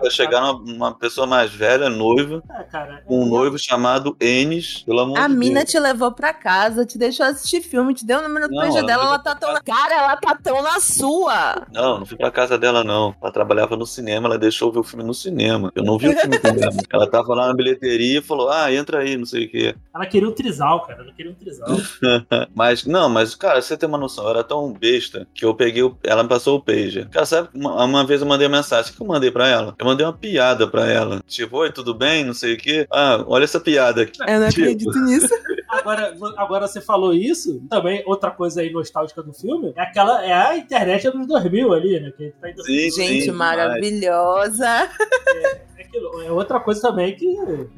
Vai chegar uma, uma pessoa mais velha, noiva, É, cara. com um noivo chamado Enes, pelo amor A de mina Deus. te levou pra casa, te deixou assistir filme, te deu o número do Não, PG ela dela, ela tá pra tão na. Cara, ela tá tão na sua! Não, não fui pra casa dela, não. Ela trabalhava no cinema, ela deixou eu ver o filme no cinema. Eu não vi o filme com ela. Ela tava lá na bilheteria e falou: ah, entra aí, não sei o quê. Ela queria um trisal, cara. Ela queria um trisal. Mas, não, mas, cara, você tem uma noção, eu era tão besta que eu peguei o. Ela me passou o pager. Cara, sabe, uma, uma vez eu mandei uma mensagem. O que eu mandei pra ela? Eu mandei uma piada pra ela. Tipo, oi, tudo bem? Não sei o quê. Ah, olha essa piada aqui. Eu não Tipo, acredito nisso. Agora, agora você falou isso, também outra coisa aí nostálgica do filme é aquela é a internet dos 2000 ali, né? Que tá em 2000. Sim, Gente, sim, maravilhosa. É, aquilo, é outra coisa também que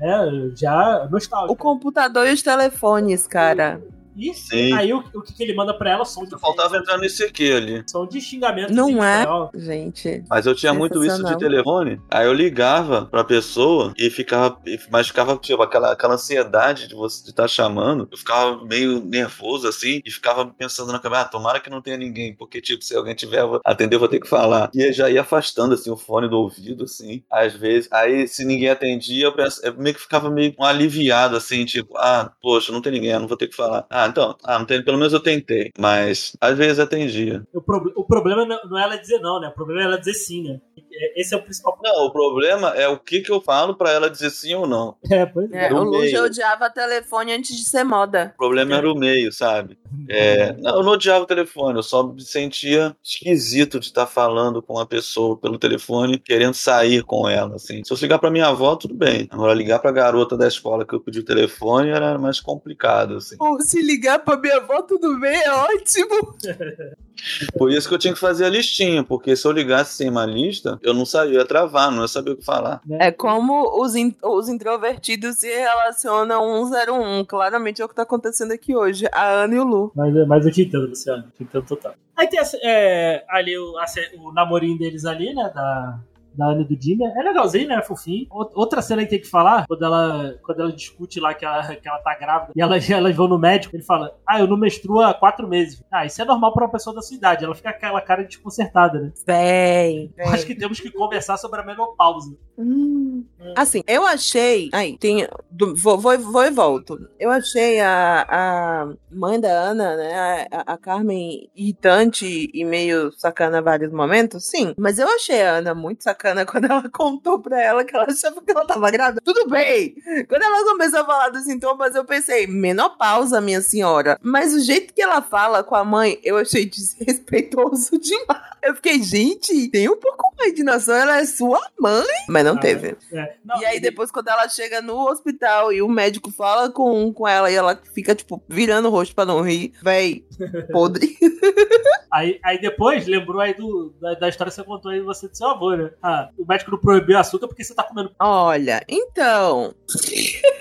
é já nostálgica. O computador e os telefones, cara. E Sim. aí o, o que, que ele manda pra ela são de, faltava entrar nesse aqui ali. são de xingamentos. Não é? Gente. Mas eu tinha muito isso de telefone. Aí eu ligava pra pessoa e ficava. Mas ficava, tipo, aquela, aquela ansiedade de você estar chamando. Eu ficava meio nervoso assim e ficava pensando na câmera, ah, tomara que não tenha ninguém. Porque, tipo, se alguém tiver, eu vou atender, eu vou ter que falar. E eu já ia afastando assim o fone do ouvido, assim. Às vezes. Aí, se ninguém atendia, eu, penso, eu meio que ficava meio aliviado, assim, tipo, ah, poxa, não tem ninguém, eu não vou ter que falar. Ah, então, ah, não tem, pelo menos eu tentei. Mas às vezes atendia. O, prob- o problema não- é ela dizer não, né? O problema é ela dizer sim, né? É- Esse é o principal problema. Não, o problema é o que, que eu falo pra ela dizer sim ou não. É, pois é. É, o Luja odiava telefone antes de ser moda. O problema era o meio, sabe? É, não, eu não odiava o telefone, eu só me sentia esquisito de estar falando com uma pessoa pelo telefone, querendo sair com ela, assim. Se eu ligar pra minha avó, tudo bem. Agora, ligar pra garota da escola que eu pedi o telefone era mais complicado, assim. Ou se ligar pra minha avó, tudo bem, é ótimo. Por isso que eu tinha que fazer a listinha, porque se eu ligasse sem uma lista, eu não sabia, eu ia travar, não ia saber o que falar. É como os, in- os introvertidos se relacionam 101. Claramente é o que tá acontecendo aqui hoje. A Ana e o Lu. Mas, mas eu te entendo, Luciano. Te entendo total. Aí tem é, ali o, o namorinho deles ali, né? Da, da Ana e do Jimmy. É legalzinho, né? Fofinho. Out- Outra cena que tem que falar, quando ela, quando ela discute lá que ela, que ela tá grávida e elas, elas vão no médico, ele fala: Ah, eu não menstruo há quatro meses. Ah, isso é normal pra uma pessoa da sua idade. Ela fica aquela cara desconcertada, né? Véi. Eu Acho que temos que conversar sobre a menopausa. Hum. Assim, eu achei. Aí, tem. vou, vou, vou e volto. Eu achei a, a mãe da Ana, né? A, a Carmen irritante e meio sacana em vários momentos, sim. Mas eu achei a Ana muito sacana quando ela contou pra ela que ela achava que ela tava grávida. Tudo bem. Quando ela começou a falar dos sintomas, eu pensei, menopausa, minha senhora. Mas o jeito que ela fala com a mãe, eu achei desrespeitoso demais. Eu fiquei, gente, tem um pouco mais de noção, ela é sua mãe. Mas não Ah, teve. É, não, E aí depois, quando ela chega no hospital e o médico fala com, com ela e ela fica, tipo, virando o rosto pra não rir, véi, podre. Aí, aí depois lembrou aí do, da, da história que você contou aí você do seu avô, né? Ah, o médico não proibiu açúcar porque você tá comendo. Olha, então.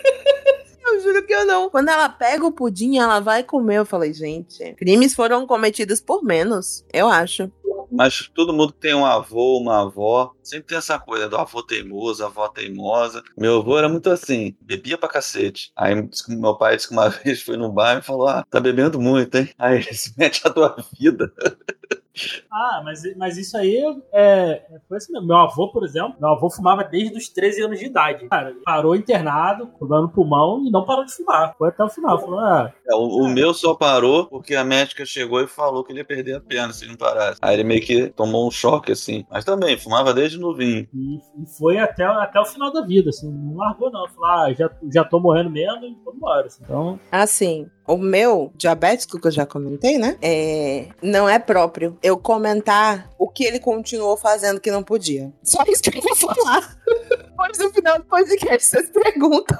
Eu juro que eu não. Quando ela pega o pudim, ela vai comer. Eu falei, gente, crimes foram cometidos por menos, eu acho. Mas todo mundo que tem um avô, uma avó, sempre tem essa coisa do avô teimoso, avó teimosa. Meu avô era muito assim, bebia pra cacete. Aí meu pai disse que uma vez foi no bar e falou: Ah, tá bebendo muito, hein? Aí ele se mete a tua vida. Ah, mas, mas isso aí é, é foi assim mesmo. Meu avô, por exemplo, meu avô fumava desde os 13 anos de idade. Cara, parou internado, problema no pulmão e não parou de fumar. Foi até o final. Falou, ah, É, o, o meu só parou porque a médica chegou e falou que ele ia perder a perna se não parasse. Aí ele meio que tomou um choque, assim. Mas também, fumava desde novinho. e, e foi até, até o final da vida, assim, não largou não. Falou, ah, já, já tô morrendo mesmo e vamos embora. Assim. Então, Assim, o meu diabético, que eu já comentei, né? É, não é próprio eu comentar o que ele continuou fazendo que não podia. Só isso que eu vou falar. Depois no final do podcast, vocês perguntam.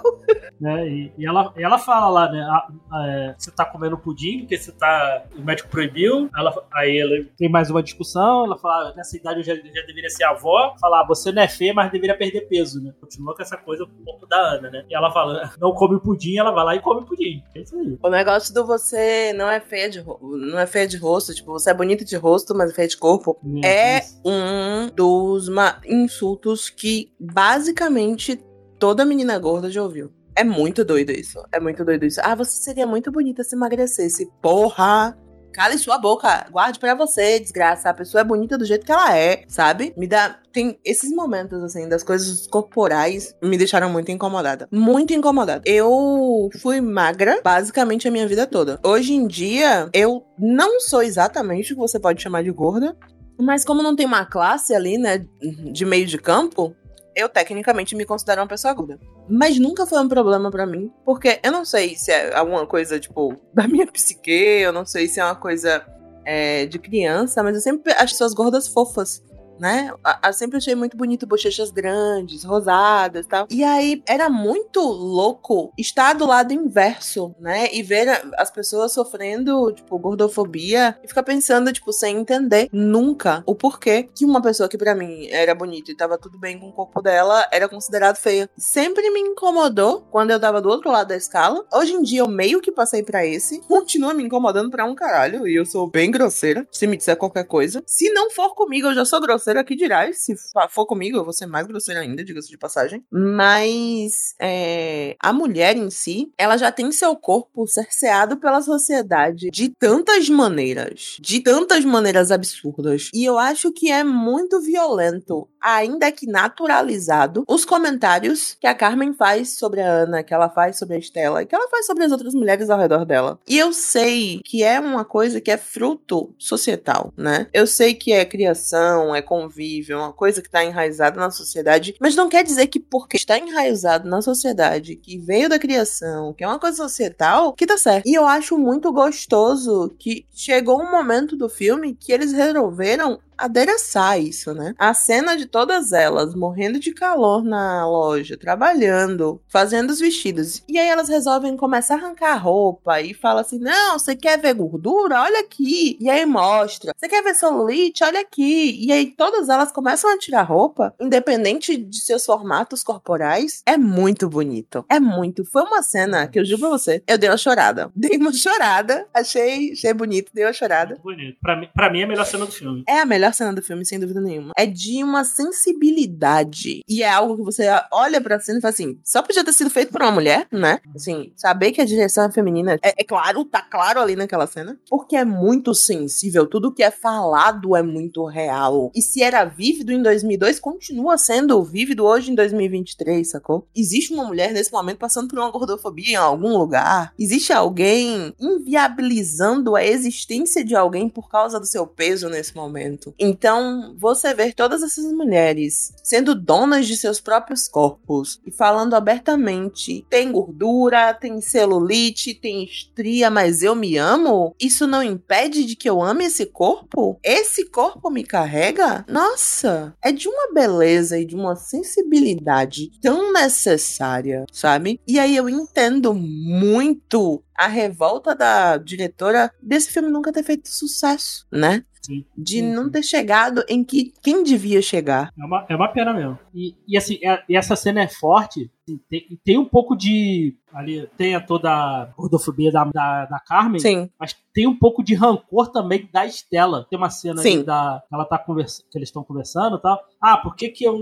né? E, e ela, e ela fala lá, né? ah, ah, é, você tá comendo pudim porque você tá. O médico proibiu. Ela, aí ela tem mais uma discussão. Ela fala, ah, nessa idade eu já, já deveria ser avó. Falar, ah, você não é feia, mas deveria perder peso, né? Continua com essa coisa um pouco da Ana, né? E ela fala, não come pudim, ela vai lá e come pudim. É isso aí. O negócio do você não é feia de, não é feia de rosto, tipo, você é bonita de rosto, mas é feia de corpo. É Isso. um dos insultos que basicamente toda menina gorda já ouviu. É muito doido isso. É muito doido isso. Ah, você seria muito bonita se emagrecesse. Porra! cale sua boca, guarde pra você, desgraça. A pessoa é bonita do jeito que ela é, sabe? Me dá. Tem esses momentos, assim, das coisas corporais me deixaram muito incomodada. Muito incomodada. Eu fui magra basicamente a minha vida toda. Hoje em dia, eu não sou exatamente o que você pode chamar de gorda. Mas como não tem uma classe ali, né, de meio de campo, eu tecnicamente me considero uma pessoa gorda. Mas nunca foi um problema pra mim, porque eu não sei se é alguma coisa, tipo, da minha psique, eu não sei se é uma coisa é, de criança, mas eu sempre acho pessoas gordas fofas. Né? Eu sempre achei muito bonito bochechas grandes, rosadas tal. E aí era muito louco estar do lado inverso, né? E ver as pessoas sofrendo, tipo, gordofobia e ficar pensando, tipo, sem entender nunca o porquê que uma pessoa que para mim era bonita e tava tudo bem com o corpo dela era considerado feia. Sempre me incomodou quando eu tava do outro lado da escala. Hoje em dia eu meio que passei para esse, continua me incomodando pra um caralho e eu sou bem grosseira se me disser qualquer coisa. Se não for comigo, eu já sou grosseira grosseira aqui dirá. Se for comigo, eu vou ser mais grosseira ainda, diga-se de passagem. Mas é, a mulher em si, ela já tem seu corpo cerceado pela sociedade de tantas maneiras. De tantas maneiras absurdas. E eu acho que é muito violento, ainda que naturalizado, os comentários que a Carmen faz sobre a Ana, que ela faz sobre a Estela, que ela faz sobre as outras mulheres ao redor dela. E eu sei que é uma coisa que é fruto societal, né? Eu sei que é criação, é convívio, é uma coisa que está enraizada na sociedade, mas não quer dizer que porque está enraizado na sociedade, que veio da criação, que é uma coisa societal, que tá certo. E eu acho muito gostoso que chegou um momento do filme que eles resolveram adereçar isso, né? A cena de todas elas morrendo de calor na loja, trabalhando, fazendo os vestidos. E aí elas resolvem começar a arrancar a roupa e fala assim: "Não, você quer ver gordura? Olha aqui". E aí mostra. "Você quer ver celulite? Olha aqui". E aí todas elas começam a tirar roupa, independente de seus formatos corporais. É muito bonito. É muito. Foi uma cena que eu juro pra você, eu dei uma chorada. Dei uma chorada. Achei, achei bonito, dei uma chorada. Muito bonito. Pra mim, pra mim é a melhor cena do filme. É a melhor cena do filme, sem dúvida nenhuma. É de uma sensibilidade. E é algo que você olha pra cena e fala assim: só podia ter sido feito por uma mulher, né? Assim, saber que a direção é feminina é, é claro, tá claro ali naquela cena. Porque é muito sensível. Tudo que é falado é muito real. E se era vívido em 2002, continua sendo vívido hoje em 2023, sacou? Existe uma mulher nesse momento passando por uma gordofobia em algum lugar. Existe alguém inviabilizando a existência de alguém por causa do seu peso nesse momento. Então, você ver todas essas mulheres sendo donas de seus próprios corpos e falando abertamente: tem gordura, tem celulite, tem estria, mas eu me amo? Isso não impede de que eu ame esse corpo? Esse corpo me carrega? Nossa, é de uma beleza e de uma sensibilidade tão necessária, sabe? E aí eu entendo muito a revolta da diretora desse filme nunca ter feito sucesso, né? Sim. De Sim, não sim. ter chegado em que quem devia chegar. É uma, é uma pena mesmo. E, e assim, é- e essa cena é forte. assim, tem, tem um pouco de. Ali tem a toda a gordofobia da, da, da Carmen. Sim, Mas tem um pouco de rancor também da Estela. Tem uma cena da. Ela tá conversa, que eles estão conversando e tal. Ah, por que que eu.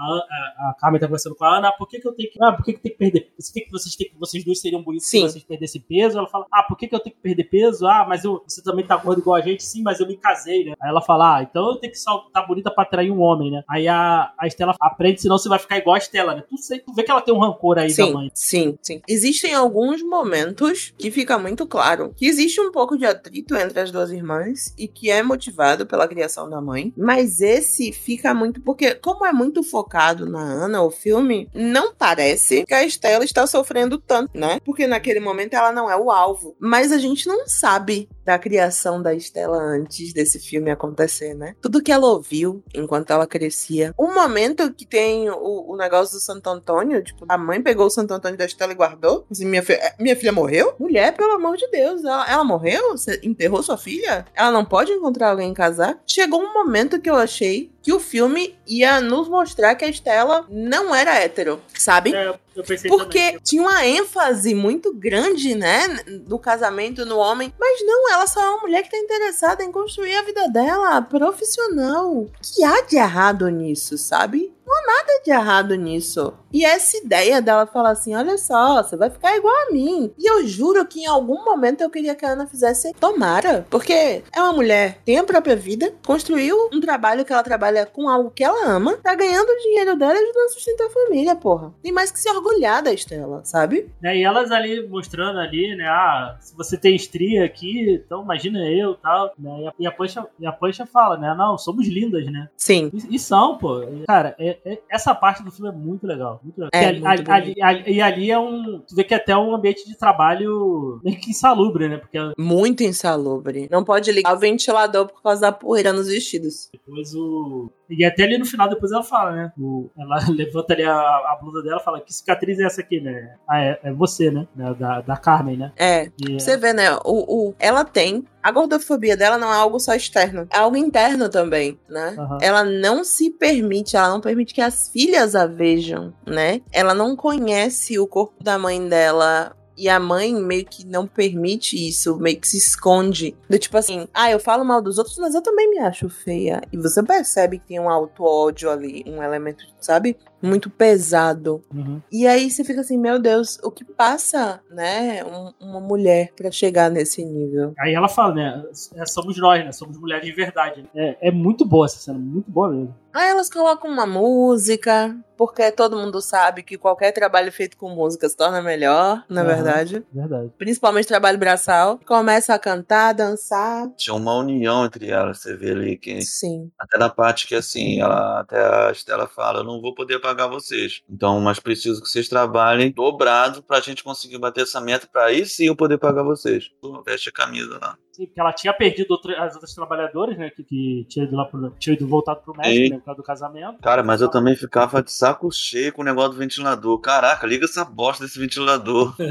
A, a, Carmen tá conversando com a Ana, ah, por que, que eu tenho que. Ah, por que, que tem que perder? Você tem que, vocês, têm que, vocês dois seriam bonitos Sim. se vocês perdessem peso. Ela fala, ah, por que, que eu tenho que perder peso? Ah, mas eu, você também tá gordo igual a gente, sim, mas eu me casei, né? Aí ela fala, ah, então eu tenho que estar tá bonita pra atrair um homem, né? Aí a, a Estela aprende, senão você vai ficar igual a Estela, né? Tu, sei, tu vê que ela tem um rancor aí da sim, mãe. sim, sim. Existem alguns momentos que fica muito claro que existe um pouco de atrito entre as duas irmãs e que é motivado pela criação da mãe. Mas esse fica muito. Porque, como é muito focado na Ana, o filme, não parece que a Estela está sofrendo tanto, né? Porque naquele momento ela não é o alvo. Mas a gente não sabe da criação da Estela antes desse filme acontecer, né? Tudo que ela ouviu enquanto ela crescia. O momento que tem o, o negócio do Santo Antônio, tipo, a mãe pegou o Santo Antônio da Estela e guardou. Assim, minha, fi- eh, minha filha morreu? Mulher, pelo amor de Deus, ela, ela morreu? Você enterrou sua filha? Ela não pode encontrar alguém e casar? Chegou um momento que eu achei que o filme ia nos mostrar que a Estela não era hétero, sabe? É, Eu pensei Porque também. tinha uma ênfase muito grande, né, do casamento no homem. Mas não, ela só é uma mulher que tá interessada em construir a vida dela profissional. O que há de errado nisso, sabe? Não há nada de errado nisso. E essa ideia dela falar assim: olha só, você vai ficar igual a mim. E eu juro que em algum momento eu queria que a Ana fizesse tomara. Porque é uma mulher, tem a própria vida, construiu um trabalho que ela trabalha com algo que ela ama, tá ganhando o dinheiro dela e ajudando a sustentar a família, porra. Tem mais que se orgulhar da Estela, sabe? Né, e elas ali mostrando ali, né? Ah, se você tem estria aqui, então imagina eu tal. Né, e, a, e, a Pancha, e a Pancha fala, né? Não, somos lindas, né? Sim. E, e são, pô. Cara, é- é- essa parte do filme é muito legal. Muito legal. É, e, ali, muito ali- ali- e ali é um. Tu vê que é até um ambiente de trabalho meio que insalubre, né? Porque Muito insalubre. Não pode ligar o ventilador por causa da poeira nos vestidos. depois o. E até ali no final, depois ela fala, né? O- ela levanta ali a, a blusa dela e fala: Que cicatriz é essa aqui, né? Ah, é, é você, né? Da, da, Carmen, né? É. E, Você vê, né? O, o, ela tem. A gordofobia dela não é algo só externo, é algo interno também, né? Aham. Ela não se permite, ela não permite que as filhas a vejam, né? Ela não conhece o corpo da mãe dela. E a mãe meio que não permite isso, meio que se esconde. Do tipo assim, ah, eu falo mal dos outros, mas eu também me acho feia. E você percebe que tem um auto-ódio ali, um elemento, sabe? Muito pesado. Uhum. E aí você fica assim, meu Deus, o que passa, né, um- uma mulher pra chegar nesse nível? Aí ela fala, né? é, somos nós, né? Somos mulheres de verdade. É, é muito boa essa cena, muito boa mesmo. Aí elas colocam uma música, porque todo mundo sabe que qualquer trabalho feito com música se torna melhor, na Aham. verdade. Verdade. Principalmente trabalho braçal. Começa a cantar, dançar. Tinha uma união entre elas, você vê ali que Sim. até na parte que assim, ela até a Estela fala, eu não vou poder pagar vocês. Então, mas preciso que vocês trabalhem dobrado pra gente conseguir bater essa meta pra aí sim eu poder pagar vocês. Veste a camisa lá. Sim, porque ela tinha perdido outra- as outras trabalhadoras, né? Que, que tinha ido lá pro, tinha ido voltado pro México, né? Por causa do casamento. Cara, mas eu também ficava de saco cheio com o negócio do ventilador. Caraca, liga essa bosta desse ventilador.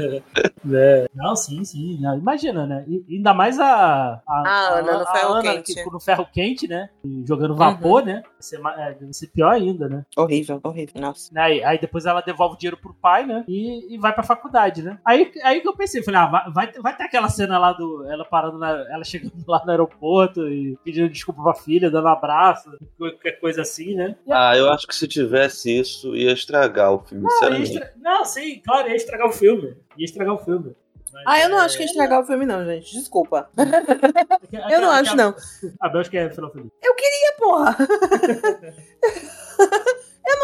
É. Não, sim, sim. né, Imagina, né? E ainda mais a. A, A Ana no ferro Ana, quente. que- no ferro quente, né? e Jogando vapor, né? Vai ser, é, deve ser pior ainda, né? Horrível, horrível. Nossa. Aí, aí depois ela devolve o dinheiro pro pai, né? E, e vai pra faculdade, né? Aí, aí que eu pensei, falei, ah, vai, vai, ter- vai ter aquela cena lá do. Ela parando na. Ela chegando lá no aeroporto e pedindo desculpa pra filha, dando abraço, qualquer coisa assim, né? E Ah, eu acho que se tivesse isso, ia estragar o filme, Não, sinceramente. estra- não, sim, claro, ia estragar o filme. Ia estragar o filme. Mas, Ah, eu não é, acho que ia estragar o filme, não, gente. Desculpa. aquela- Eu não acho, não. A Bel acho que é final feliz. Eu queria, porra.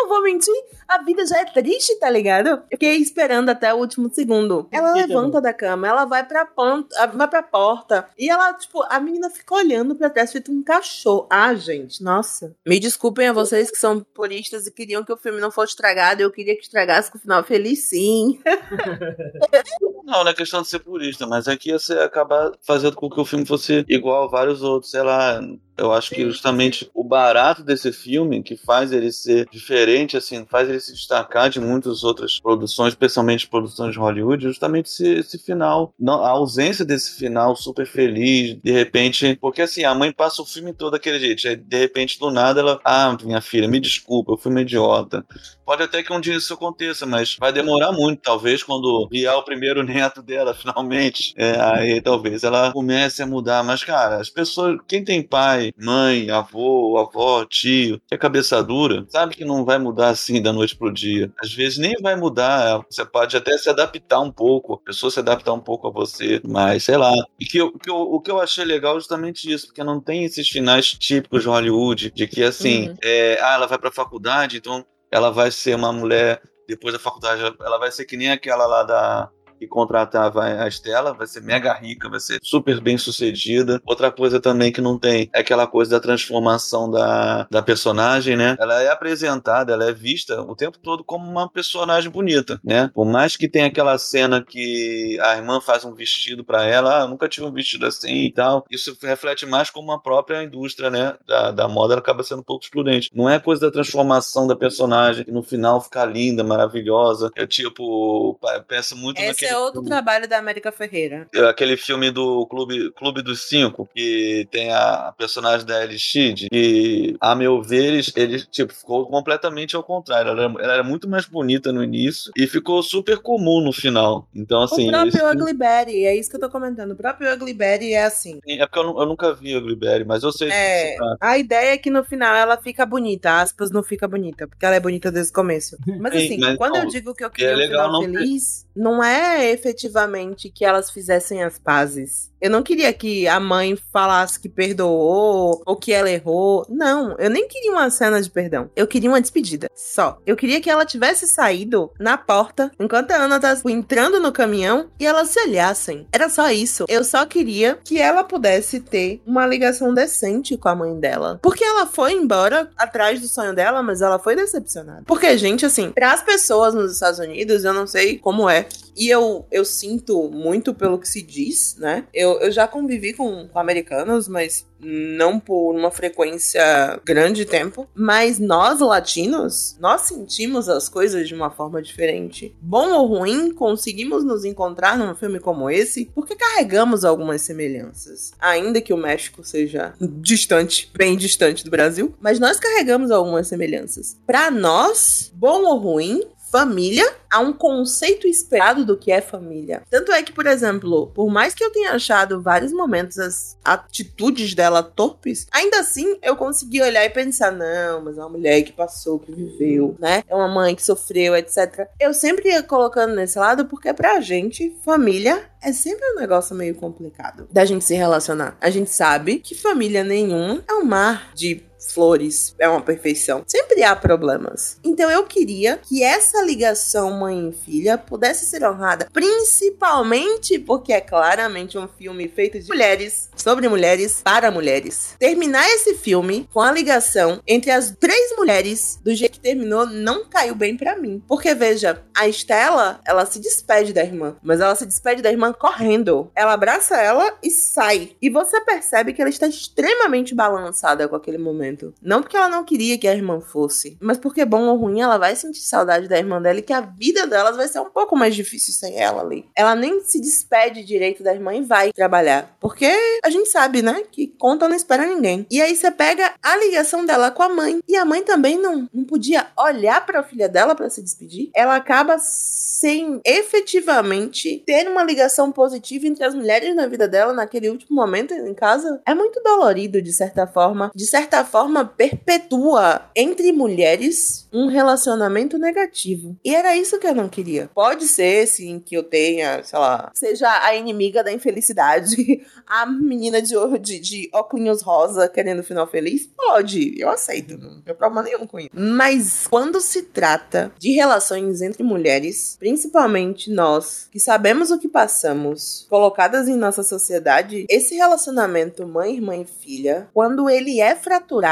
Não vou mentir, a vida já é triste, tá ligado? Eu fiquei esperando até o último segundo. Ela Que levanta da cama, ela vai pra, ponta, vai pra porta. E ela, tipo, a menina fica olhando pra trás, feito um cachorro. Ah, gente, nossa. Me desculpem a vocês que são puristas e queriam que o filme não fosse estragado. Eu queria que estragasse com o final feliz, sim. Não, não é questão de ser purista, mas é que ia ser acabar fazendo com que o filme fosse igual a vários outros, sei lá. Eu acho que justamente o barato desse filme, que faz ele ser diferente, assim, faz ele se destacar de muitas outras produções, especialmente produções de Hollywood, justamente esse, esse final. Não, a ausência desse final super feliz, de repente. Porque assim, a mãe passa o filme todo daquele jeito. Aí, de repente, do nada, ela. Ah, minha filha, me desculpa, eu fui uma idiota. Pode até que um dia isso aconteça, mas vai demorar muito, talvez, quando vier o primeiro neto dela, finalmente. É, aí talvez ela comece a mudar. Mas, cara, as pessoas, quem tem pai, mãe, avô, avó, tio, que é cabeça dura, sabe que não vai mudar assim da noite pro dia. Às vezes nem vai mudar. Você pode até se adaptar um pouco, a pessoa se adaptar um pouco a você, mas sei lá. E que, eu- que eu- o que eu achei legal é justamente isso, porque não tem esses finais típicos de Hollywood, de que assim, Uhum. é, ah, ela vai pra faculdade, então ela vai ser uma mulher, depois da faculdade, ela vai ser que nem aquela lá da. Que contratava a Estela, vai ser mega rica, vai ser super bem sucedida. Outra coisa também que não tem é aquela coisa da transformação da, da personagem, né? Ela é apresentada, ela é vista o tempo todo como uma personagem bonita, né? Por mais que tenha aquela cena que a irmã faz um vestido pra ela, ah, nunca tive um vestido assim e tal. Isso reflete mais como a própria indústria, né? Da, da moda, ela acaba sendo um pouco excludente. Não é coisa da transformação da personagem, que no final ficar linda, maravilhosa. Eu, tipo, penso muito Essa é Esse é outro filme- trabalho da América Ferreira. É Aquele filme do Clube, Clube dos Cinco, que tem a personagem da Ellie Sheed, que, a meu ver, eles, eles, tipo, ficou completamente ao contrário. Ela, era- ela era muito mais bonita no início e ficou super comum no final. Então, assim. o próprio filme- Ugly Betty, é isso que eu tô comentando. O próprio Ugly Betty é assim. É porque eu, eu nunca vi Ugly Betty, mas eu sei que É, trata. a ideia é que no final ela fica bonita, aspas, não fica bonita, porque ela é bonita desde o começo. Mas Sim, assim, mas quando não, eu digo que eu queria é um legal final não ter- feliz, não é efetivamente que elas fizessem as pazes. Eu não queria que a mãe falasse que perdoou ou que ela errou. Não, eu nem queria uma cena de perdão. Eu queria uma despedida. Só. Eu queria que ela tivesse saído na porta enquanto a Ana tá entrando no caminhão e elas se olhassem. Era só isso. Eu só queria que ela pudesse ter uma ligação decente com a mãe dela. Porque ela foi embora atrás do sonho dela, mas ela foi decepcionada. Porque, gente, assim, para as pessoas nos Estados Unidos, eu não sei como é. E eu, eu sinto muito pelo que se diz, né? Eu, eu já convivi com, com americanos, mas não por uma frequência grande de tempo. Mas nós, latinos, nós sentimos as coisas de uma forma diferente. Bom ou ruim, conseguimos nos encontrar num filme como esse porque carregamos algumas semelhanças. Ainda que o México seja distante, bem distante do Brasil, mas nós carregamos algumas semelhanças. Para nós, bom ou ruim, família há um conceito esperado do que é família. Tanto é que, por exemplo, por mais que eu tenha achado vários momentos as atitudes dela torpes, ainda assim eu consegui olhar e pensar: não, mas é uma mulher que passou, que viveu, né? É uma mãe que sofreu, etc. Eu sempre ia colocando nesse lado porque pra gente, família é sempre um negócio meio complicado da gente se relacionar. A gente sabe que família nenhuma é um mar de flores, é uma perfeição. Sempre há problemas. Então eu queria que essa ligação mãe e filha pudesse ser honrada, principalmente porque é claramente um filme feito de mulheres, sobre mulheres, para mulheres. Terminar esse filme com a ligação entre as três mulheres do jeito que terminou não caiu bem pra mim. Porque veja, a Estela, ela se despede da irmã, mas ela se despede da irmã correndo. Ela abraça ela e sai. E você percebe que ela está extremamente balançada com aquele momento. Não porque ela não queria que a irmã fosse, mas porque, bom ou ruim, ela vai sentir saudade da irmã dela e que a vida delas vai ser um pouco mais difícil sem ela ali. Ela nem se despede direito da irmã e vai trabalhar. Porque a gente sabe, né, que conta não espera ninguém. E aí você pega a ligação dela com a mãe. E a mãe também não, não podia olhar pra filha dela pra se despedir. Ela acaba sem efetivamente ter uma ligação positiva entre as mulheres na vida dela naquele último momento em casa. É muito dolorido, de certa forma. De certa forma, perpetua entre mulheres um relacionamento negativo. E era isso que eu não queria. Pode ser, sim, que eu tenha, sei lá, seja a inimiga da infelicidade, a menina de, de, de óculos rosa querendo o final feliz. Pode, eu aceito. Não tem problema nenhum com isso. Mas quando se trata de relações entre mulheres, principalmente nós, que sabemos o que passamos, colocadas em nossa sociedade, esse relacionamento mãe, irmã e filha, quando ele é fraturado,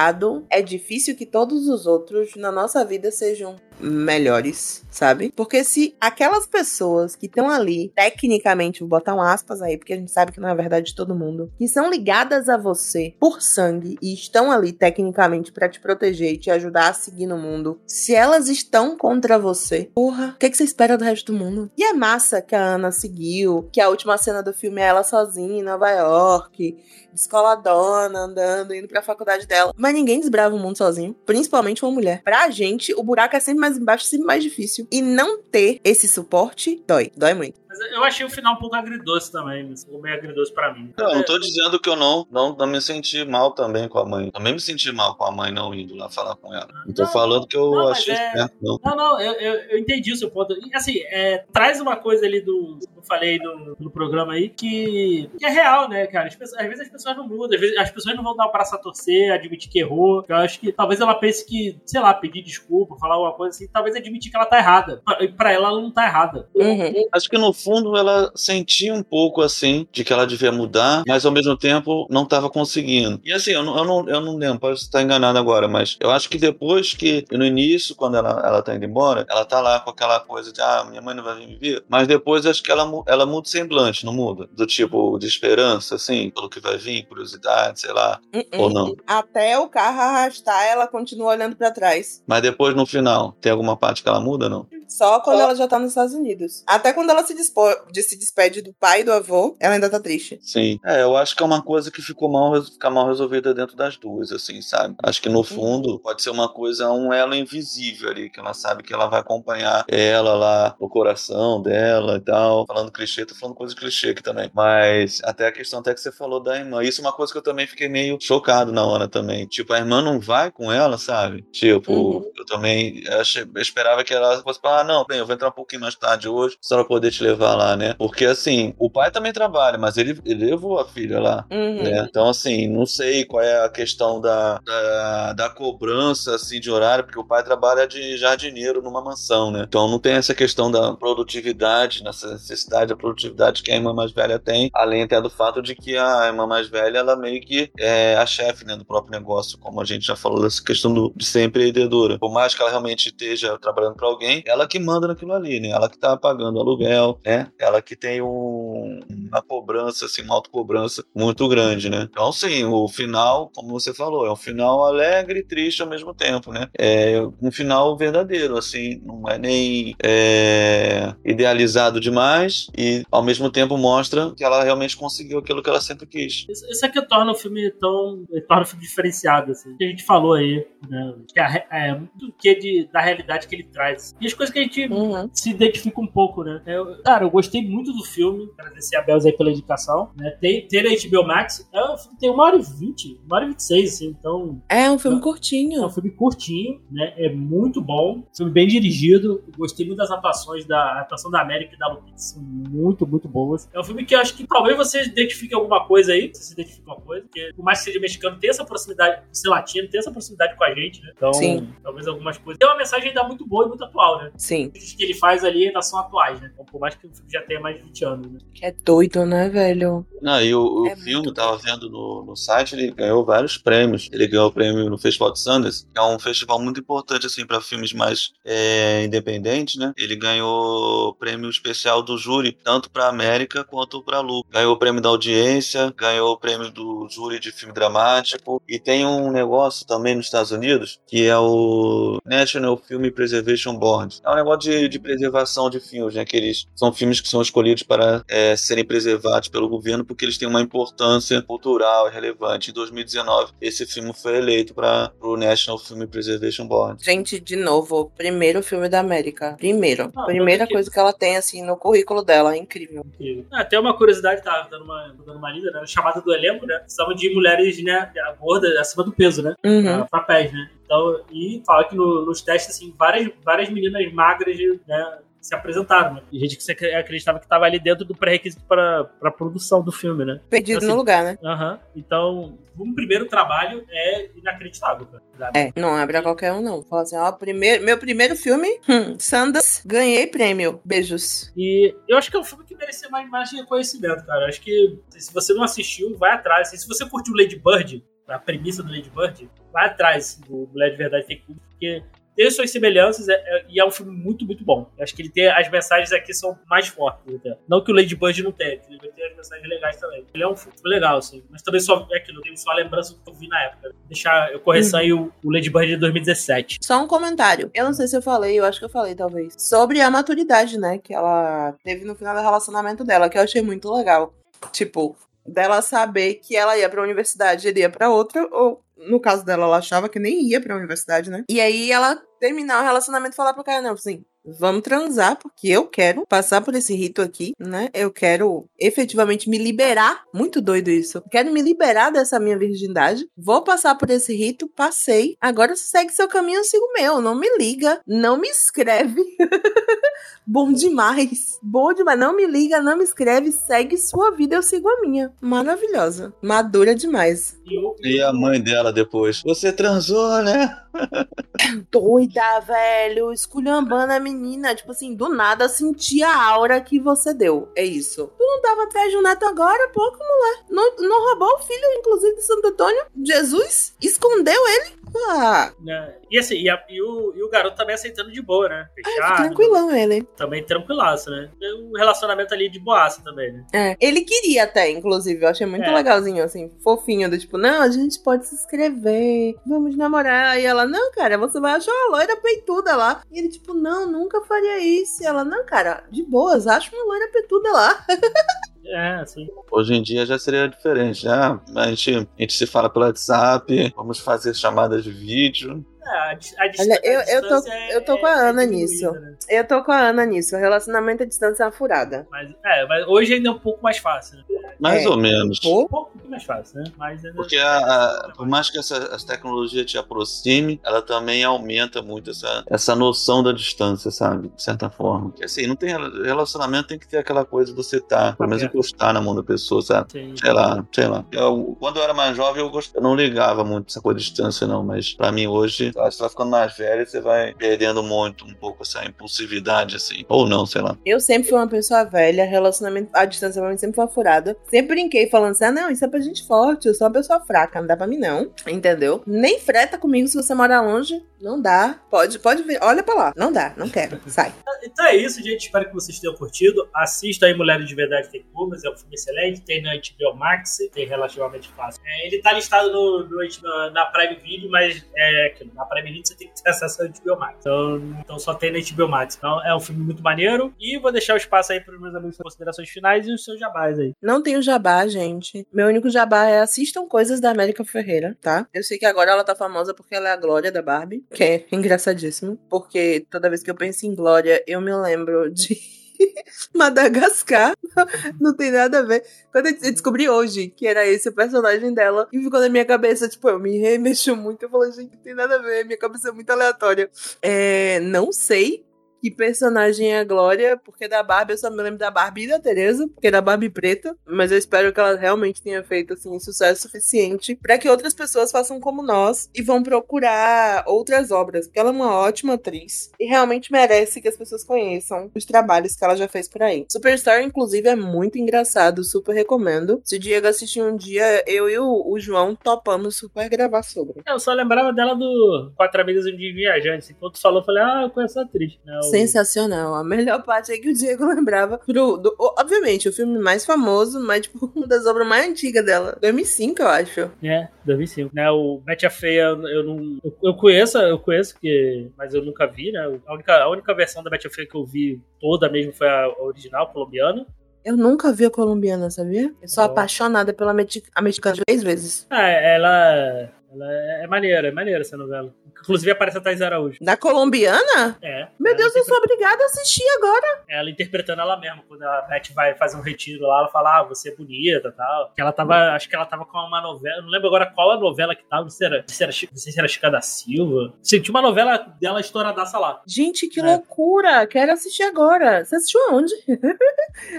é difícil que todos os outros na nossa vida sejam melhores, sabe? Porque se aquelas pessoas que estão ali, tecnicamente, vou botar um aspas aí, porque a gente sabe que não é verdade de todo mundo, que são ligadas a você por sangue e estão ali tecnicamente para te proteger e te ajudar a seguir no mundo, se elas estão contra você, porra, o que, que você espera do resto do mundo? E é massa que a Ana seguiu, que a última cena do filme é ela sozinha em Nova York, descoladona, andando, indo pra faculdade dela. Mas ninguém desbrava o mundo sozinho, principalmente uma mulher. Pra gente, o buraco é sempre mais embaixo, sempre mais difícil. E não ter esse suporte dói, dói muito. Mas eu achei o final um pouco agridoce também, mas ficou meio agridoce pra mim. Não, eu não tô dizendo que eu não, não, não me senti mal também com a mãe. Também me senti mal com a mãe não indo lá falar com ela. Não tô Não, falando que eu não, achei é- certo, não. Não, não, eu, eu, eu entendi o seu ponto. E, assim, é, traz uma coisa ali do. Eu falei no, no programa aí que, que é real, né, cara? As pessoas- às vezes as pessoas não mudam, às vezes as pessoas não vão dar o braço a torcer, admitir que errou. Eu acho que talvez ela pense que, sei lá, pedir desculpa, falar alguma coisa assim, talvez admitir que ela tá errada. Pra, pra ela, ela não tá errada. Uhum. Acho que no fundo ela sentia um pouco assim de que ela devia mudar, mas ao mesmo tempo não estava conseguindo. E assim, eu não, eu não, eu não lembro, pode estar enganado agora, mas eu acho que depois que, no início, quando ela, ela tá indo embora, ela tá lá com aquela coisa de, ah, minha mãe não vai vir me ver, mas depois acho que ela, ela muda o semblante, não muda? Do tipo de esperança, assim, pelo que vai vir, curiosidade, sei lá, Uhum. ou não. Até o carro arrastar, ela continua olhando pra trás. Mas depois no final, tem alguma parte que ela muda, não? Só quando ela já tá nos Estados Unidos. Até quando ela se, dispo... de se despede do pai e do avô, ela ainda tá triste. Sim. É, eu acho que é uma coisa que ficou mal, fica mal resolvida dentro das duas, assim, sabe? Acho que no fundo pode ser uma coisa, um elo invisível ali, que ela sabe que ela vai acompanhar ela lá, o coração dela e tal. Falando clichê, tô falando coisa clichê aqui também. Mas até a questão até que você falou da irmã. Isso é uma coisa que eu também fiquei meio chocado na hora também. Tipo, a irmã não vai com ela, sabe? Tipo, Uhum. eu também eu esperava que ela fosse falar, não, bem, eu vou entrar um pouquinho mais tarde hoje, só pra poder te levar lá, né? Porque assim, o pai também trabalha, mas ele, ele levou a filha lá. Uhum. né? Então, assim, não sei qual é a questão da, da, da cobrança assim, de horário, porque o pai trabalha de jardineiro numa mansão, né? Então não tem essa questão da produtividade, nessa necessidade da produtividade que a irmã mais velha tem, além até do fato de que a irmã mais velha, ela meio que é a chefe né, do próprio negócio, como a gente já falou dessa questão do, de ser empreendedora. Por mais que ela realmente esteja trabalhando para alguém, ela que manda naquilo ali, né? Ela que tá pagando aluguel, né? Ela que tem um, uma cobrança, assim, uma autocobrança muito grande, né? Então, sim, o final, como você falou, é um final alegre e triste ao mesmo tempo, né? É um final verdadeiro, assim, não é nem é, idealizado demais e ao mesmo tempo mostra que ela realmente conseguiu aquilo que ela sempre quis. Isso, isso é que torna o filme tão. torna o filme diferenciado, assim. Que a gente falou aí, né? Que é, re- é muito que de, da realidade que ele traz. E as coisas que a gente Uhum. se identifica um pouco, né? Eu- cara, eu gostei muito do filme. Agradecer a Belza aí pela indicação. Né? Tem, ter a HBO Max. É um filme tem uma hora e vinte, uma hora e vinte e seis, assim. Então, É um filme É um curtinho. filme curtinho, né? É muito bom. Filme bem dirigido. Gostei muito das atuações da atuação da América e da Lupita. São muito, muito boas. É um filme que eu acho que talvez você identifique alguma coisa aí. Se você identifica alguma coisa. Porque por mais que seja mexicano, tem essa proximidade, ser latino, tem essa proximidade com a gente, né? Então, Sim. talvez algumas coisas. Tem uma mensagem ainda muito boa e muito atual, né? Sim. Os que ele faz ali ainda são atuais, né? Então, por mais que o filme já tenha mais de 20 anos, né? Que é doido, né, velho? Ah, e o, o É filme, muito tava vendo no, no site, ele ganhou vários prêmios. Ele ganhou o prêmio no Festival de Sundance, que é um festival muito importante, assim, para filmes mais é, independentes, né? Ele ganhou o prêmio especial do júri, tanto pra América quanto pra Lu. Ganhou o prêmio da audiência, ganhou o prêmio do júri de filme dramático. E tem um negócio também nos Estados Unidos, que é o National Film Preservation Board. É um negócio de, de preservação de filmes, né? Que eles são filmes que são escolhidos para é, serem preservados pelo governo porque eles têm uma importância cultural e relevante. Em 2019, esse filme foi eleito para o National Film Preservation Board. Gente, de novo, primeiro filme da América. Primeiro. Ah, Primeira coisa que ela tem, assim, no currículo dela. É incrível. Incrível. Ah, Até uma curiosidade, tá dando uma, dando uma lida, né? Chamada do elenco, né? Estavam de mulheres, né? Gordas, acima do peso, né? Uhum. Pra- papéis, né? Então, e fala que no- nos testes, assim, várias, várias meninas magras, né? Se apresentaram, né? E gente que você acreditava que estava ali dentro do pré-requisito para a produção do filme, né? Perdido Assim, no lugar, né? Aham. Então, um primeiro trabalho é inacreditável, cara. É, não é pra qualquer um, não. Fala assim, ó, primeiro, meu primeiro filme, hum, Sanders, ganhei prêmio. Beijos. E eu acho que é um filme que merecia mais, mais reconhecimento, cara. Eu acho que se você não assistiu, vai atrás. E se você curtiu Lady Bird, a premissa do Lady Bird, vai atrás do Mulher de Verdade Tem Culpa, porque tem suas semelhanças é- é- e é um filme muito, muito bom. Eu acho que ele tem as mensagens aqui são mais fortes. Até. Não que o Lady Bird não tenha, que ele tem as mensagens legais também. Ele é um filme legal, assim. Mas também só é aquilo, eu tenho só a lembrança do que eu vi na época. Deixar eu correção aí o, o Lady Bird de 2017. Só um comentário. Eu não sei se eu falei, eu acho que eu falei, talvez. Sobre a maturidade, né? Que ela teve no final do relacionamento dela, que eu achei muito legal. Tipo, dela saber que ela ia pra universidade, ele ia pra outra, ou no caso dela, ela achava que nem ia pra universidade, né? E aí ela terminar o relacionamento e falar pro cara, não, assim. Vamos transar, porque eu quero passar por esse rito aqui, né? Eu quero efetivamente me liberar. Muito doido isso. Quero me liberar dessa minha virgindade. Vou passar por esse rito, passei. Agora segue seu caminho, eu sigo o meu. Não me liga, não me escreve. Bom demais. Bom demais. Não me liga, não me escreve, segue sua vida, eu sigo a minha. Maravilhosa. Madura demais. E E a mãe dela depois. Você transou, né? Doida, velho. Esculhambando a menina. Tipo assim, do nada senti a aura que você deu. É isso. Tu não tava atrás de um neto agora, pouco, mulher. Não, não roubou o filho, inclusive, de Santo Antônio? Jesus? Escondeu ele? Ah, né? E assim, e, a- e o, e o garoto também aceitando de boa, né? ah, Fechado. tranquilão ele. Também tranquilaço, né? E Um relacionamento ali de boaça também, né? É. Ele queria até, inclusive. Eu achei muito É. legalzinho, assim, fofinho. Do tipo, não, a gente pode se inscrever, vamos namorar. E ela, não, cara, você vai achar uma loira peituda lá. E ele, tipo, não, nunca faria isso. E ela, não, cara, de boas, acha uma loira peituda lá. É, assim. Hoje em dia já seria diferente, né? A gente, a gente se fala pelo WhatsApp, vamos fazer chamadas de vídeo. É, a, dis- a Olha, a eu- eu tô- distância é- eu tô com a é Ana diminuída, nisso. né? Eu tô com a Ana nisso. O relacionamento à distância é uma furada. Mas, é, mas hoje ainda é um pouco mais fácil, né? Mais É. ou menos. Um pouco mais fácil, né? Mas ainda... Porque a, a- por mais que essa, essa tecnologia te aproxime, ela também aumenta muito essa, essa noção da distância, sabe? De certa forma. Porque, assim, não tem rela- relacionamento, tem que ter aquela coisa de você estar, pelo menos É. encostar na mão da pessoa, sabe? Sim. Sei lá, sei lá. Eu- quando eu era mais jovem, eu, gost... eu não ligava muito essa coisa de distância, não. Mas pra mim, hoje, acho que você vai ficando mais velho, você vai perdendo muito, um pouco essa impulsividade, assim. Ou não, sei lá. Eu sempre fui uma pessoa velha, relacionamento à distância pra mim sempre foi furada. Sempre brinquei falando assim: ah, não, isso é pra gente forte, eu sou uma pessoa fraca, não dá pra mim não. Entendeu? Nem freta comigo se você mora longe, não dá. Pode, pode ver, olha pra lá. Não dá, não quero, sai. Então é isso, gente. Espero que vocês tenham curtido. Assista aí Mulheres de Verdade Tem Curvas. É um filme excelente. Tem na HBO Max. Tem relativamente fácil. É, ele tá listado no, no- na, na Prime Video, mas é, aquilo, na Prime Video você tem que ter acesso ao HBO Max. Então, então só tem na HBO Max. Então é um filme muito maneiro. E vou deixar o espaço aí para os meus amigos considerações finais e os seus jabás aí. Não tenho jabá, gente. Meu único jabá é assistam coisas da América Ferreira, tá? Eu sei que agora ela tá famosa porque ela é a Glória da Barbie, que é engraçadíssimo. Porque toda vez que eu penso em Glória, eu me lembro de. Madagascar, não tem nada a ver. Quando eu descobri hoje que era esse o personagem dela, e ficou na minha cabeça, tipo, eu me remexo muito. Eu falei, gente, não tem nada a ver, minha cabeça é muito aleatória. É, não sei que personagem é a Glória, porque da Barbie eu só me lembro da Barbie e da Teresa, porque da Barbie preta, mas eu espero que ela realmente tenha feito assim sucesso suficiente para que outras pessoas façam como nós e vão procurar outras obras, porque ela é uma ótima atriz e realmente merece que as pessoas conheçam os trabalhos que ela já fez por aí. Superstar inclusive é muito engraçado, super recomendo. Se o Diego assistir um dia, eu e o, João topamos super gravar sobre. Eu só lembrava dela do Quatro Amigas de Viajantes. Enquanto falou, eu falei, ah, eu conheço a atriz. Né? Sensacional. A melhor parte é que o Diego lembrava. Pro, do- obviamente, o filme mais famoso, mas tipo, uma das obras mais antigas dela. 2005, eu acho. É, 2005. Né, o Betty a Feia, eu não. Eu, eu conheço, eu conheço, que, mas eu nunca vi, né? A única, a única versão da Betty a Feia que eu vi toda mesmo foi a original, colombiana. Eu nunca vi a colombiana, sabia? Eu sou Oh. apaixonada pela mexicana três vezes. Ah, ela. Ela é maneira, é maneira essa novela. Inclusive aparece a Thais Araújo. Da colombiana? É. Meu Deus, eu sou obrigada a assistir agora. Ela interpretando ela mesma. Quando a Beth vai fazer um retiro lá, ela fala, ah, você é bonita e tal. Que ela tava. Acho que ela tava com uma novela. Não lembro agora qual a novela que tava. Não sei se era, se era, não sei se era Chica da Silva. Tinha uma novela dela estouradaça lá. Gente, que É. loucura. Quero assistir agora. Você assistiu aonde?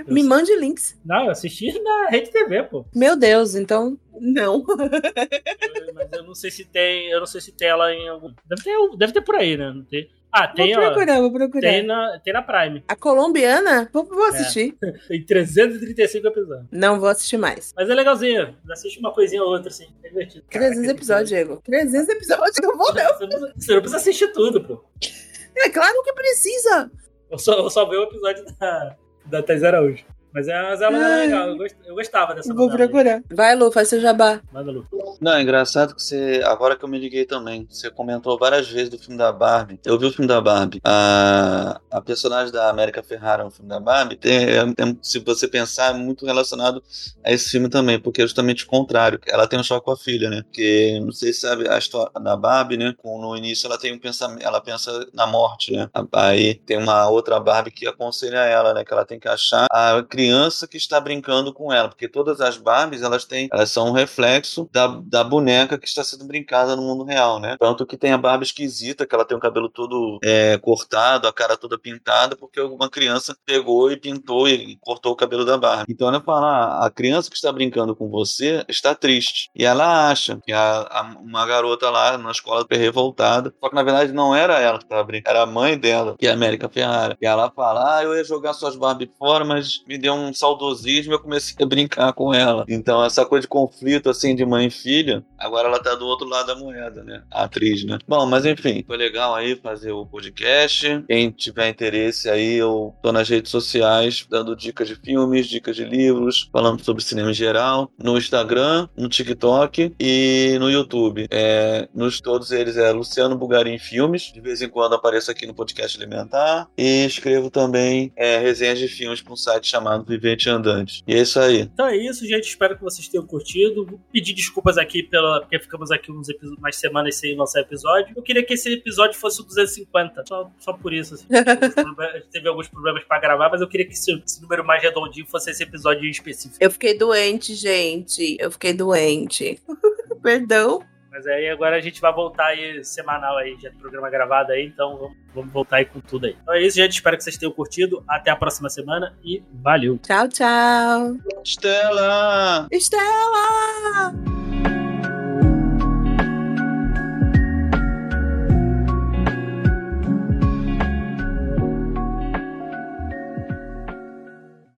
Me mande links. Não, eu assisti na Rede TV, pô. Meu Deus, então, não. Eu- Mas eu não sei se tem. Eu não sei se tem ela em algum. Deve ter, deve ter por aí, né? Não tem. Ah, tem, vou ó. procurar, vou procurar. Tem na, tem na Prime. A colombiana? Vou, vou assistir. Tem 335 episódios. Não vou assistir mais. Mas é legalzinho. Assiste uma coisinha ou outra, assim. É divertido. 300 Caraca, episódios, Diego. 300 episódios, eu vou não. Você não, precisa, você não precisa assistir tudo, pô. É claro que precisa. Eu só, eu só vi o episódio da, da Thais Araújo. Mas novela Ai. legal. Eu, gost- eu gostava dessa Vou aí. procurar. Vai, Lu, faz seu jabá. Manda, Lu. Não, é engraçado que você. Agora que eu me liguei também, você comentou várias vezes do filme da Barbie. Eu vi o filme da Barbie. A, a personagem da América Ferrara no filme da Barbie, tem- é- é- se você pensar, é muito relacionado a esse filme também, porque é justamente o contrário. Ela tem um choque com a filha, né? Porque, não sei se sabe, a história da Barbie, né? No início ela tem um pensamento, ela pensa na morte, né? Aí tem uma outra Barbie que aconselha ela, né? Que ela tem que achar a criança que está brincando com ela, porque todas as Barbies, elas têm, elas são um reflexo da, da boneca que está sendo brincada no mundo real, né? Tanto que tem a Barbie esquisita, que ela tem o cabelo todo é, cortado, a cara toda pintada, porque uma criança pegou e pintou e cortou o cabelo da Barbie. Então ela fala, ah, a criança que está brincando com você está triste. E ela acha que a, a- uma garota lá na escola super revoltada, só que na verdade não era ela que estava brincando, era a mãe dela, que é a América Ferrara. E ela fala, ah, eu ia jogar suas Barbie fora, mas me deu um saudosismo eu comecei a brincar com ela. Então, essa coisa de conflito, assim, de mãe e filha, agora ela tá do outro lado da moeda, né? A atriz, né? Bom, mas enfim, foi legal aí fazer o podcast. Quem tiver interesse aí, eu tô nas redes sociais dando dicas de filmes, dicas de livros, falando sobre cinema em geral, no Instagram, no TikTok e no YouTube. É, nos todos eles é Luciano Bugarim Filmes. De vez em quando apareço aqui no podcast Alimentar. E escrevo também é, resenhas de filmes para um site chamado Vivente Andante. E é isso aí. Então é isso, gente. Espero que vocês tenham curtido. Vou pedir desculpas aqui pela, porque ficamos aqui uns episódios, mais semanas sem lançar episódio. Eu queria que esse episódio fosse o 250. Só, só por isso. Assim. a gente teve alguns problemas para gravar, mas eu queria que esse, esse, número mais redondinho fosse esse episódio específico. Eu fiquei doente, gente. Eu fiquei doente. Perdão. Mas aí agora a gente vai voltar aí semanal aí, já tem programa gravado aí, então vamos, vamos voltar aí com tudo aí. Então é isso, gente. Espero que vocês tenham curtido. Até a próxima semana e valeu. Tchau, tchau. Estela! Estela!